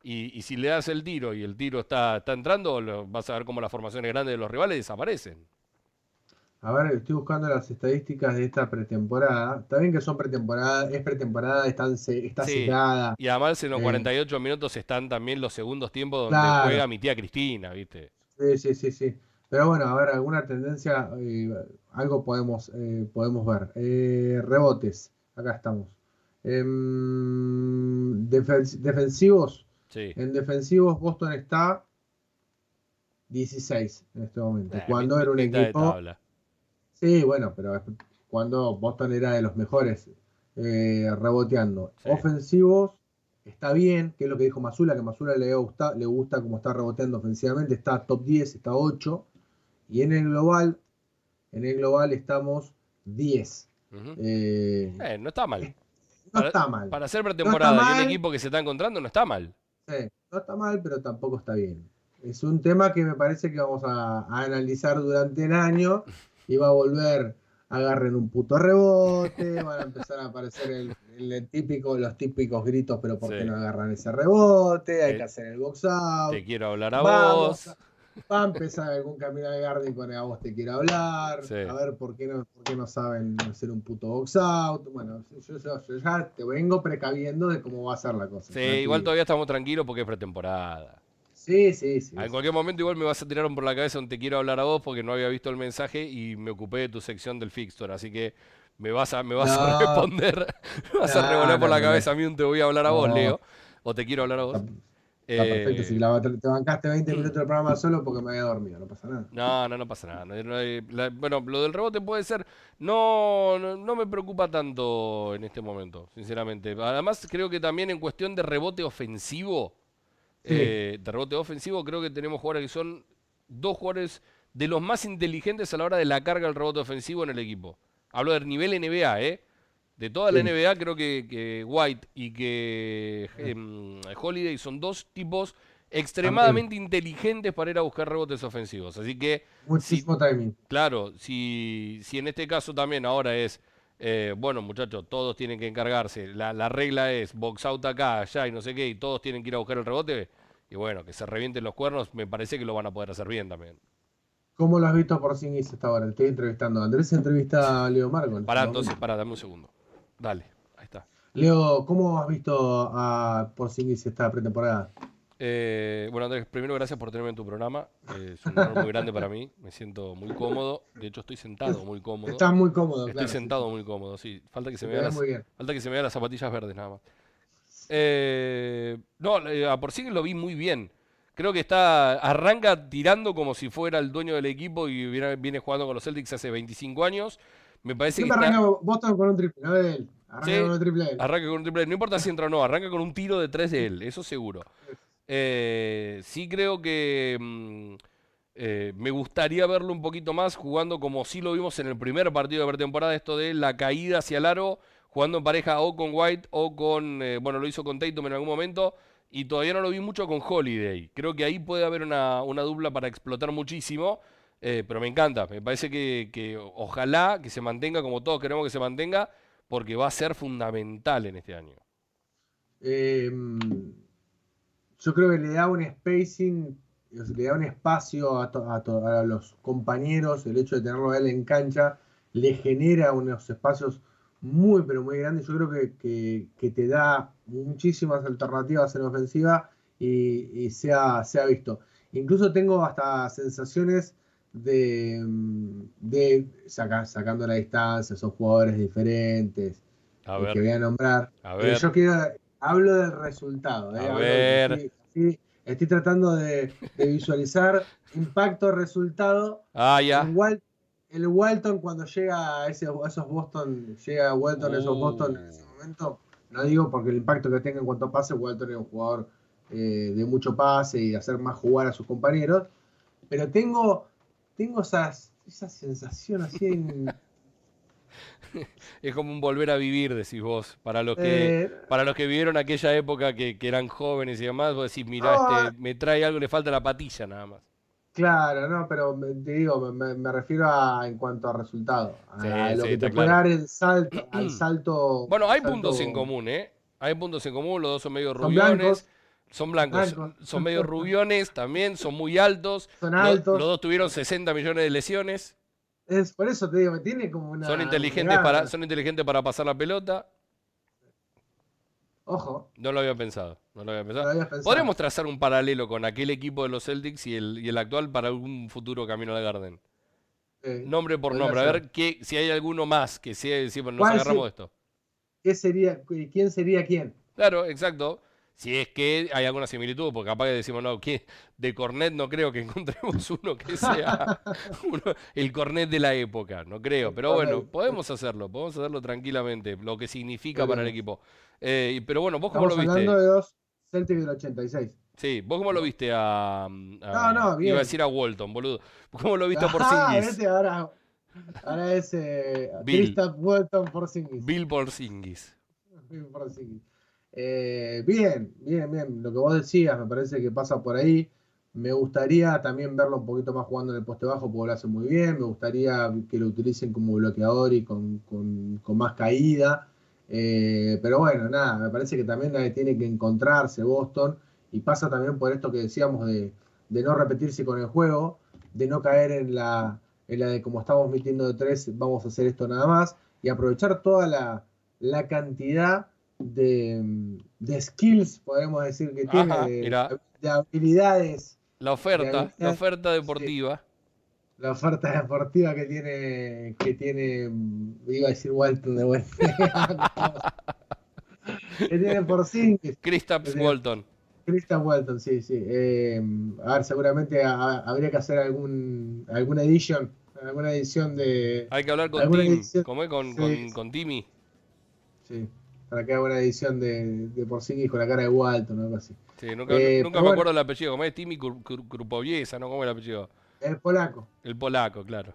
Y, y si le das el tiro y el tiro está, está entrando, lo- vas a ver cómo las formaciones grandes de los rivales desaparecen. A ver, estoy buscando las estadísticas de esta pretemporada. Está bien que son pretemporada, es pretemporada, están, se- está Sí. Y además en los Eh. 48 minutos están también los segundos tiempos donde Claro. juega mi tía Cristina, ¿viste? Sí, sí, sí, sí. Pero bueno, a ver, alguna tendencia, eh, algo podemos, eh, podemos ver. Eh, rebotes, acá estamos. Em, defen- defensivos, Sí. en defensivos Boston está 16 en este momento. Eh, Cuando era un equipo... Sí, bueno, pero cuando Boston era de los mejores eh, reboteando. Sí. Ofensivos, está bien, que es lo que dijo Mazula, que Mazula le gusta, le gusta cómo está reboteando ofensivamente, está top 10, está 8. Y en el global, en el global estamos 10. Ujú. Eh, Eh, no está mal. no Para- está mal. Para hacer pretemporada y mal. un equipo que se está encontrando no está mal. Sí, no está mal, pero tampoco está bien. Es un tema que me parece que vamos a, a analizar durante el año y va a volver, agarren un puto rebote, [LAUGHS] van a empezar a aparecer el, el típico, los típicos gritos, pero ¿por qué Sí. no agarran ese rebote? Hay que hacer el box out. Te quiero hablar a Vamos, vos. Va a empezar algún camino de Garden con a vos te quiero hablar. Sí. A ver por qué, no, por qué no saben hacer un puto box out. Bueno, yo, yo- yo ya te vengo precaviendo de cómo va a ser la cosa. Sí, tranquilo. igual todavía estamos tranquilos porque es pretemporada. Sí, sí, sí. En cualquier momento igual me vas a tirar por la cabeza un te quiero hablar a vos porque no había visto el mensaje y me ocupé de tu sección del fixture, así que me vas a, me vas a [LAUGHS] responder, me vas a No, revolear por la cabeza a mí un te voy a hablar a vos. Leo, o te quiero hablar a vos. Está, perfecto. Eh, Si la- te bancaste 20 minutos del programa solo porque me había dormido, no pasa nada. No, no, no pasa nada. no- no hay- la- bueno, lo del rebote puede ser. No, no, no me preocupa tanto en este momento, sinceramente. Además, creo que también en cuestión de rebote ofensivo, Sí. eh, de rebote ofensivo, creo que tenemos jugadores que son dos jugadores de los más inteligentes a la hora de la carga del rebote ofensivo en el equipo. Hablo del nivel NBA, ¿eh? De toda la Sí. NBA, creo que, que White y que em, Holiday son dos tipos extremadamente inteligentes para ir a buscar rebotes ofensivos. Así que Muchísimo timing. Claro, si, si en este caso también ahora es, eh, bueno muchachos, todos tienen que encargarse, la, la regla es box out acá, allá y no sé qué, y todos tienen que ir a buscar el rebote, y bueno, que se revienten los cuernos, me parece que lo van a poder hacer bien también. ¿Cómo lo has visto por sí hasta ahora? Estoy entrevistando. Andrés entrevista a Leo Marco. Pará, momento. entonces, pará, dame un segundo. Dale, ahí está. Leo, ¿cómo has visto a Porzingis esta pretemporada? Eh, bueno, Andrés, primero gracias por tenerme en tu programa. eh, es un honor muy grande para mí. Me siento muy cómodo. De hecho, estoy sentado muy cómodo. Estás muy cómodo, Estoy claro. sentado muy cómodo, sí. Falta que se Te me vean las, falta que se me vean las zapatillas verdes nada más. Eh, no, eh, a Porzingis lo vi muy bien. Creo que está arranca tirando como si fuera el dueño del equipo y viene, viene jugando con los Celtics hace 25 años. Me parece que está, arranca Boston con un triple, de él. Arranca Sí. con un triple. él. arranca con un triple. No importa si entra o no, arranca con un tiro de tres de él, eso seguro. Eh, sí creo que mm, eh, me gustaría verlo un poquito más jugando como sí lo vimos en el primer partido de pretemporada, esto de la caída hacia el aro, jugando en pareja o con White o con, eh, bueno, lo hizo con Tatum en algún momento, y todavía no lo vi mucho con Holiday. Creo que ahí puede haber una, una dupla para explotar muchísimo, eh, pero me encanta, me parece que, que ojalá que se mantenga como todos queremos que se mantenga, porque va a ser fundamental en este año. Eh, yo creo que le da un spacing, le da un espacio a, to- a to- a los compañeros, el hecho de tenerlo a él en cancha, le genera unos espacios muy, pero muy grandes. Yo creo que, que- que te da muchísimas alternativas en ofensiva y, y se, ha, se ha visto. Incluso tengo hasta sensaciones de, mm, de saca- sacando la distancia, esos jugadores diferentes A el ver. que voy a nombrar. A ver. yo quiero, hablo del resultado. eh, A ver. Estoy, estoy- estoy tratando de, de visualizar [LAUGHS] impacto, resultado. Ah, ya. El, Wal- el Walton cuando llega a, ese, a esos Boston, llega a Walton a esos Uh. Boston en ese momento, no digo porque el impacto que tenga en cuanto a pase, Walton es un jugador eh, de mucho pase y de hacer más jugar a sus compañeros, pero tengo, tengo esas, esa sensación así en, [LAUGHS] Es como un volver a vivir, decís vos. Para los que, eh, para los que vivieron aquella época que, que eran jóvenes y demás, vos decís, mirá, No, este, me trae algo, le falta la patilla nada más. Claro, no, pero te digo, me, me refiero a en cuanto a resultado, a Sí, lo sí, que te puede claro. dar el salto, al [CLEARS THROAT] salto. Bueno, hay salto- puntos en común, ¿eh? Hay puntos en común, los dos son medio rubiones. Son blancos, son medio rubiones también, son muy altos. [LAUGHS] Son altos. los dos tuvieron 60 millones de lesiones. Es por eso te digo, me tiene como una. Son inteligentes para, son inteligentes para pasar la pelota. Ojo, No lo había pensado. No lo había pensado. Podríamos trazar un paralelo con aquel equipo de los Celtics y el, y el actual para algún futuro camino al Garden. Eh, Nombre por nombre. A ver qué, si hay alguno más que sea, si nos ¿Cuál agarramos de esto. ¿Qué sería, quién sería quién? Claro, exacto. Si es que hay alguna similitud, porque capaz que decimos, no, que de Cornet no creo que [LAUGHS] encontremos uno que sea [LAUGHS] uno- el Cornet de la época, no creo. Pero bueno, podemos hacerlo, podemos hacerlo tranquilamente, lo que significa para el equipo. Eh, pero bueno, ¿vos cómo lo viste? hablando de dos Celtics del 86. Sí, ¿vos cómo lo viste a, a- No, no, bien. Iba a decir a Walton, boludo. ¿Cómo lo viste a Ah, Porzingis? este ahora, ahora es eh, Bill. Walton Porzingis. Bill Porzingis. Bill Porzingis. Eh, bien, bien, bien. Lo que vos decías, me parece que pasa por ahí. Me gustaría también verlo un poquito más jugando en el poste bajo porque lo hace muy bien. Me gustaría que lo utilicen como bloqueador y con, con- con más caída. Eh, pero bueno, nada, me parece que también tiene que encontrarse Boston. Y pasa también por esto que decíamos de, de no repetirse con el juego, de no caer en la, en la de como estamos metiendo de tres, vamos a hacer esto nada más. Y aprovechar toda la, la cantidad de, de skills, podemos decir, que tiene, de, habilidades, La oferta, la oferta deportiva. la oferta deportiva que tiene, que tiene, iba a decir Walton de vuelta. [LAUGHS] que tiene Kristaps Sí. Walton. Christian Walton, sí, sí. Eh, a ver, seguramente a- a- habría que hacer algún, alguna edición, alguna edición de, Hay que hablar con ¿Alguna Tim. edición? ¿Cómo es? Con, Sí. con, con Timmy. sí, para que haga una edición de, de Porzingis con la cara de Walton o algo así. Sí, nunca, Eh, nunca me bueno. acuerdo el apellido. ¿Cómo es? Timmy Kru- Kru- Krupowieza, ¿no? ¿Cómo es el apellido? El polaco. El polaco, claro.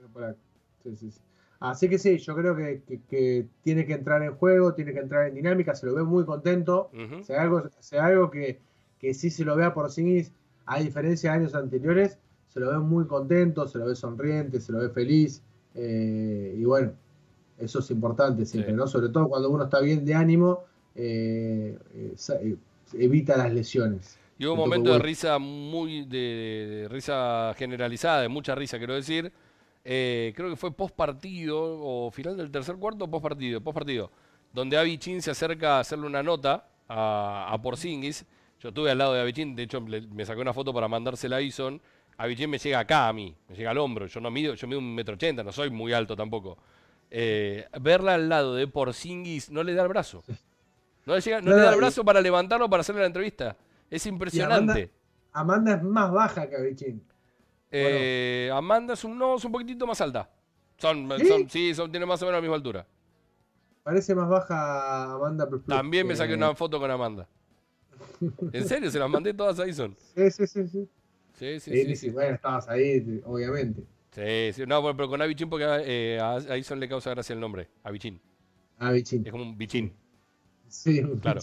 el polaco. Sí, sí, sí. Así que sí, yo creo que, que- que tiene que entrar en juego, tiene que entrar en dinámica, se lo ve muy contento. Hay algo, hay algo que, que sí se lo ve a Porzingis, a diferencia de años anteriores, se lo ve muy contento, se lo ve sonriente, se lo ve feliz. eh, y bueno, eso es importante siempre, Sí. ¿no? Sobre todo cuando uno está bien de ánimo, eh, eh, eh, evita las lesiones. Y hubo un momento de risa muy, de, risa generalizada, de mucha risa, quiero decir. Eh, creo que fue post partido, o final del tercer cuarto, post partido, post partido, donde Avicin se acerca a hacerle una nota a, a Porzingis. Yo estuve al lado de Avicin, de hecho le- me saqué una foto para mandársela a Ison. Avicin me llega acá a mí, me llega al hombro. Yo no mido, yo mido un metro ochenta, no soy muy alto tampoco. Eh, verla al lado de Porzingis no le da el brazo. No le, llega- no No, le da el brazo para levantarlo para hacerle la entrevista. Es impresionante. Amanda es más baja que Abichín. Eh, Amanda es un, no, es un poquitito más alta. Son, ¿Sí? son- sí, son, tiene más o menos la misma altura. Parece más baja Amanda Plus Plus También me saqué una foto con Amanda. En serio, se las mandé todas a Ison. [LAUGHS] Sí, sí, sí. sí. Sí, sí, Sí, sí. sí, sí. Bueno, estabas ahí, obviamente. Sí, sí. No, pero, pero con Abichín porque eh, a, Ison le causa gracia el nombre. Abichín. Abichín. Es como un bichín. Sí, Claro.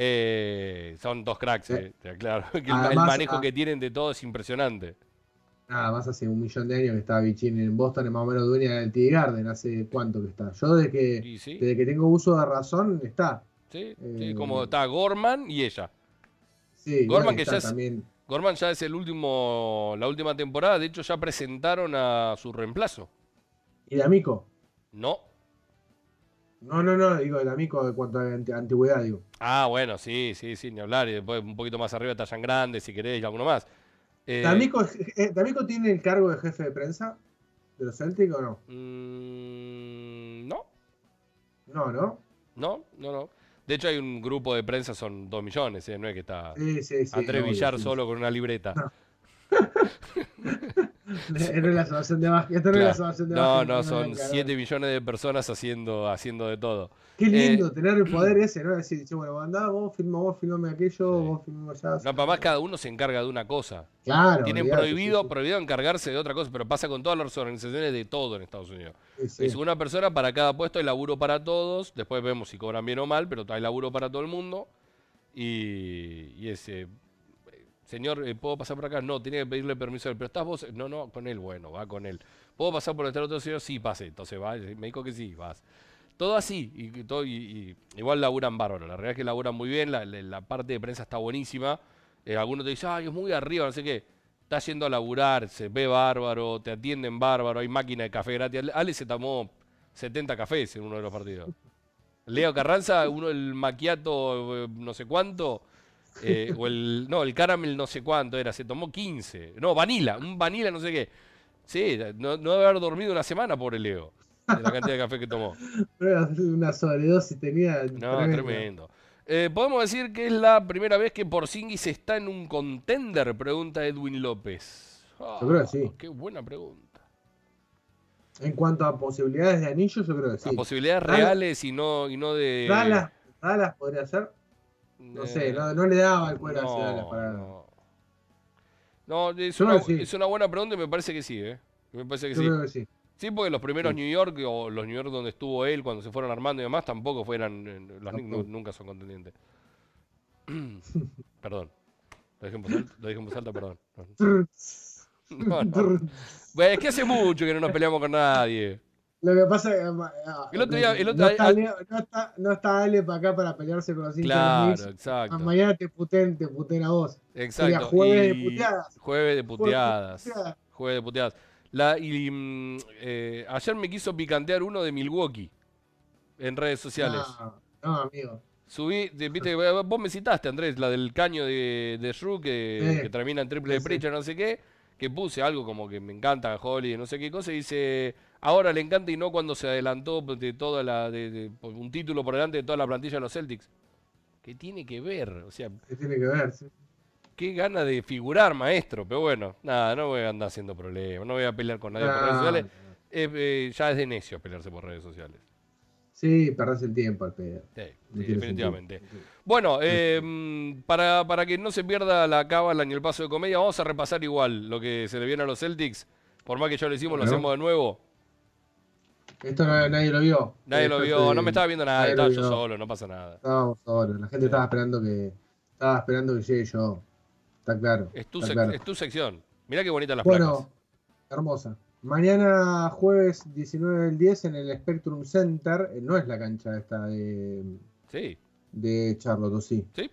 Eh, son dos cracks, eh, claro. [LAUGHS] El, manejo ah, que tienen de todo es impresionante. Nada más hace un millón de años que estaba Bichín en Boston, es más o menos dueña del TD Garden. ¿Hace cuánto que está? Yo desde que, sí, desde que tengo uso de razón está. sí, sí, eh, como está Gorman y ella. Sí, Gorman bueno, que está ya es- también. Gorman ya es el último, la última temporada. De hecho, ya presentaron a su reemplazo. ¿Y de Amico? No. No, no, no, digo el Amico de cuanto a anti- antigüedad, digo. Ah, bueno, sí, sí, sí, ni hablar. Y después un poquito más arriba Tallan Grande, si querés, y alguno más. Eh, ¿D'Amico, eh, ¿D'Amico tiene el cargo de jefe de prensa de los Celtics o no? mm, no, No, ¿no? no, no, no. De hecho, hay un grupo de prensa, son dos millones, ¿eh? no es que está Sí, sí, sí. Andrés obvio, Villar sí. solo con una libreta. No [LAUGHS] [LAUGHS] la de no la de No, son venga, 7 millones de personas haciendo, haciendo de todo. Qué Eh, lindo tener el [CLEARS THROAT] poder ese, ¿no? Decir, che, bueno, andá, vos filma, vos filmame aquello, vos filmame allá. No, para más cada uno se encarga de una cosa. Claro. Tienen olvidate, prohibido, sí, sí. prohibido encargarse de otra cosa, pero pasa con todas las organizaciones de todo en Estados Unidos. Sí, sí. Es una persona para cada puesto, hay laburo para todos, después vemos si cobran bien o mal, pero hay laburo para todo el mundo. Y, y ese, señor, eh, ¿puedo pasar por acá? No, tiene que pedirle permiso a él, pero estás vos, no, no, con él, bueno, va con él. ¿Puedo pasar por este otro señor? Sí, pase, entonces va, me dijo que sí, vas. Todo así, y, todo, y, igual laburan bárbaro, la realidad es que laburan muy bien, la, parte de prensa está buenísima. Eh, algunos te dicen, ay, es muy arriba, no sé qué. Está yendo a laburar, se ve bárbaro, te atienden bárbaro, hay máquina de café gratis. Ale- Ale se tomó 70 cafés en uno de los partidos. Leo Carranza, uno el maquiato eh, no sé cuánto, eh, o el, no, el caramel no sé cuánto era, se tomó 15. No, vanila, un vanila no sé qué. Sí, no, no debe haber dormido una semana por el Leo, de la cantidad de café que tomó. Una sobredosis tenía. No, tremendo. Eh, ¿Podemos decir que es la primera vez que Porzingis está en un contender? Pregunta Edwin López. Yo creo que sí. Ah, Qué buena pregunta. En cuanto a posibilidades de anillo, yo creo que sí. A posibilidades reales y no, y no de... Dallas, Dallas podría ser. No sé, eh, no, no le daba el cuero no, hacia Dallas para. no. No, es una, creo que sí. es una buena pregunta y me parece que sí, ¿eh? Me parece que sí. que sí. Sí, porque los primeros Sí. New York o los New York donde estuvo él cuando se fueron armando y demás tampoco fueran. eh, Los Knicks no- nunca son contendientes. [CLEARS THROAT] perdón. Lo dije en voz alta, lo dije en voz alta, perdón. [LAUGHS] [LAUGHS] No, no. [LAUGHS] Bueno, es que hace mucho que no nos peleamos con nadie. Lo que pasa es que ah, El otro día- el otro- no, está, al- Leo- no, está, no está Ale para acá para pelearse con los hinchas Claro, exacto. Mañana te puten, te puten a vos. Sería Exacto. jueves de puteadas. Jueves de Jueves de puteadas. Jueves de puteadas. La, y, mm, eh, ayer me quiso picantear uno de Milwaukee en redes sociales. No, no, amigo. Subí, de- viste, vos me citaste, Andrés, la del caño de, de Shrew que, Sí. que termina en triple de Sí, sí. No sé qué, que puse algo como que me encanta Holly, no sé qué cosa, y dice, ahora le encanta y no cuando se adelantó de toda la, de, de- un título por delante de toda la plantilla de los Celtics. ¿Qué tiene que ver? O sea, ¿Qué tiene que ver? Sí. qué gana de figurar, maestro, pero bueno, nada, no voy a andar haciendo problemas, no voy a pelear con nadie por redes No, sociales. Eh, eh, ya es de necio pelearse por redes sociales. Sí, perdés el tiempo al pedo. Sí, No sí, tiene definitivamente. sentido. Bueno, eh, para, para que no se pierda la cábala ni el paso de comedia, vamos a repasar igual lo que se le viene a los Celtics. Por más que ya lo hicimos, lo hacemos de nuevo. Esto no- nadie lo vio. Nadie lo Esto vio, se- no me estaba viendo nadie, nadie lo estaba yo solo, no pasa nada. Estábamos solos. La gente Sí. estaba esperando que. Estaba esperando que llegue yo. Está claro. Es tu, está sec- claro. es tu sección. Mirá qué bonitas las Bueno, placas. hermosa. Mañana jueves 19 del 10 en el Spectrum Center. eh, No es la cancha esta de, Sí, de Charlotte, ¿o sí? sí.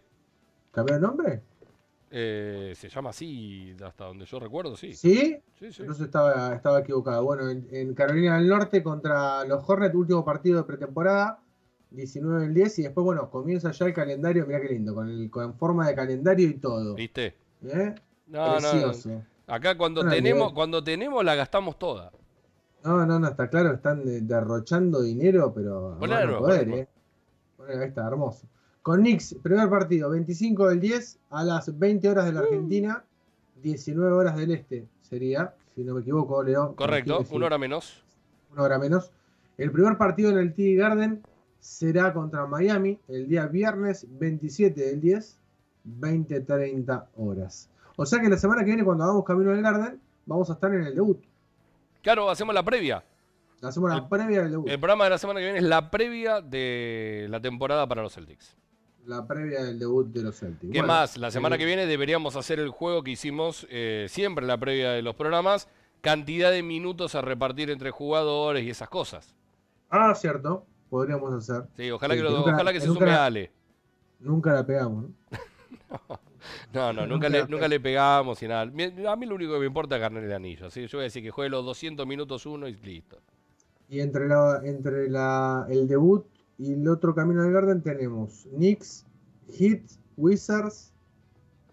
¿Cambió el nombre? Eh, se llama así, hasta donde yo recuerdo, sí. ¿Sí? Sí, sí. Entonces estaba, estaba equivocado. Bueno, en, en Carolina del Norte contra los Hornets, último partido de pretemporada, 19 del 10, y después, bueno, comienza ya el calendario, mirá qué lindo, con, el, con forma de calendario y todo. ¿Viste? ¿Eh? No, no, no. Acá cuando tenemos, cuando tenemos la gastamos toda. No, no, no, está claro, están de- derrochando dinero, pero a Ponelo más de no nuevo, poder. ¿eh? Bueno, ahí está, hermoso. Con Knicks, primer partido, 25 del 10 a las 20 horas de Uh. la Argentina, 19 horas del este sería, si no me equivoco, Leo. Correcto, una hora menos. una hora menos. El primer partido en el TD Garden será contra Miami el día viernes 27 del 10, 20-30 horas. O sea que la semana que viene, cuando hagamos camino al Garden, vamos a estar en el debut. Claro, hacemos la previa. Hacemos la previa del debut. El programa de la semana que viene es la previa de la temporada para los Celtics. La previa del debut de los Celtics. ¿Qué Bueno, más? La semana eh, que viene deberíamos hacer el juego que hicimos eh, siempre en la previa de los programas. Cantidad de minutos a repartir entre jugadores y esas cosas. Ah, cierto. Podríamos hacer. Sí, ojalá Sí, que, lo- nunca- ojalá que se sume la- Ale. Nunca la pegamos, ¿no? [LAUGHS] No, no, nunca le, nunca le pegamos y nada. A mí lo único que me importa es ganar el anillo. ¿sí? Yo voy a decir que juegue los 200 minutos uno y listo. Y entre, la, entre la, el debut y el otro camino al Garden tenemos Knicks, Heat, Wizards,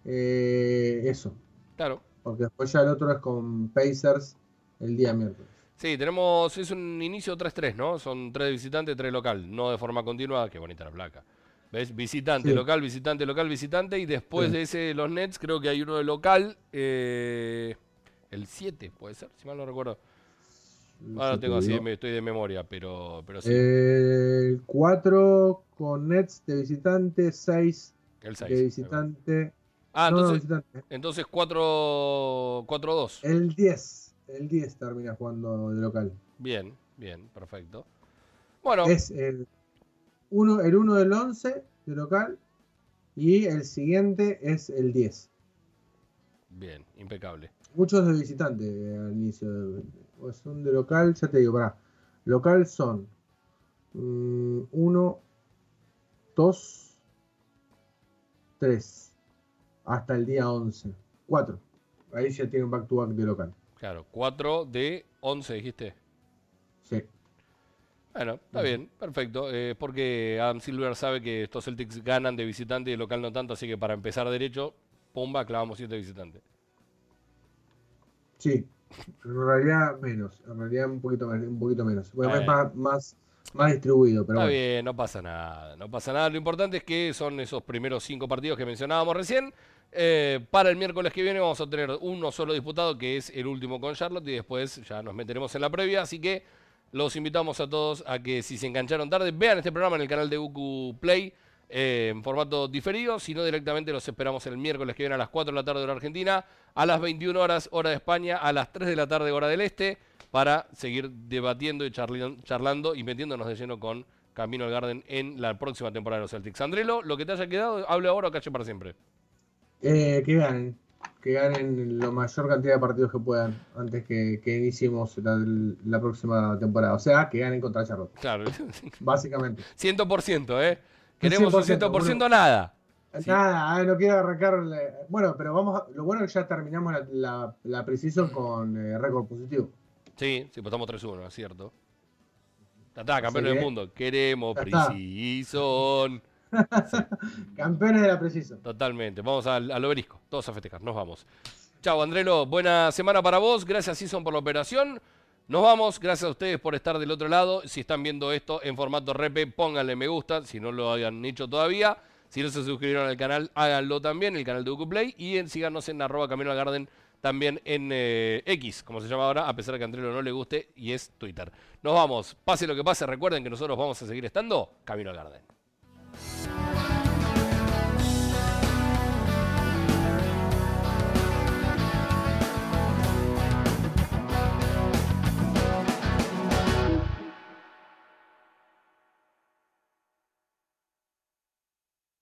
eh, eso. Claro. Porque después ya el otro es con Pacers el día miércoles. Sí, tenemos, es un inicio 3-3, ¿no? Son tres de visitante, tres local, no de forma continua. Qué bonita la placa. ¿Ves? Visitante, Sí. local, visitante, local, visitante. Y después Sí. de ese, los Nets, creo que hay uno de local. eh, el 7, puede ser, si mal no recuerdo. Ahora lo tengo te así, estoy de memoria, pero, pero sí. El 4 con Nets de visitante, 6 el 6. de visitante. Ah, no, no, entonces, visitante. entonces 4 4-2. El 10. El 10 termina jugando de local. Bien, bien, perfecto. Bueno, Es el 1 el uno del 11 de local y el siguiente es el 10. bien, impecable. Muchos de visitante eh, al inicio. de- o son de local, ya te digo, pará. Local son 1, 2, 3. Hasta el día 11. 4. Ahí ya tienen back to back de local. Claro, 4 de 11, dijiste. Sí. Bueno, está bien, perfecto. Eh, porque Adam Silver sabe que estos Celtics ganan de visitante y de local no tanto, así que para empezar derecho, pumba, clavamos 7 visitantes. Sí. En realidad menos. En realidad un poquito, menos- un poquito menos. Bueno, es más, más, más distribuido, pero Está bueno. bien, no pasa nada, no pasa nada. Lo importante es que son esos primeros cinco partidos que mencionábamos recién. Eh, para el miércoles que viene vamos a tener uno solo disputado, que es el último con Charlotte, y después ya nos meteremos en la previa. Así que los invitamos a todos a que si se engancharon tarde, vean este programa en el canal de UQ Play eh, en formato diferido. Si no, directamente los esperamos el miércoles que viene a las 4 de la tarde hora argentina, a las 21 horas hora de España, a las 3 de la tarde hora del este, para seguir debatiendo y charlando y metiéndonos de lleno con Camino al Garden en la próxima temporada de los Celtics. Andrelo, lo que te haya quedado, hable ahora o calle para siempre. Eh, que ganen. Que ganen la mayor cantidad de partidos que puedan antes que, que iniciemos la, la próxima temporada. O sea, que ganen contra Charlotte. Claro, [LAUGHS] Básicamente. 100%, ¿eh? Queremos un 100%, 100% bueno. nada. Nada, eh, no quiero arrancar. Bueno, pero vamos a- Lo bueno es que ya terminamos la, la, la precision con eh, récord positivo. Sí, sí, pues estamos 3-1, es cierto. Ya está, campeón del mundo. Queremos precision. [LAUGHS] Campeones de la precision. Totalmente. Vamos al, al obelisco. Todos a festejar. Nos vamos. Chao, Andrelo. Buena semana para vos. Gracias, Season, por la operación. Nos vamos. Gracias a ustedes por estar del otro lado. Si están viendo esto en formato repe, pónganle me gusta. Si no lo hayan hecho todavía. Si no se suscribieron al canal, háganlo también, el canal de Ucuplay. Y en, síganos en arroba Camino al Garden también en eh, X, como se llama ahora, a pesar de que a Andrelo no le guste, y es Twitter. Nos vamos. Pase lo que pase, recuerden que nosotros vamos a seguir estando Camino al Garden.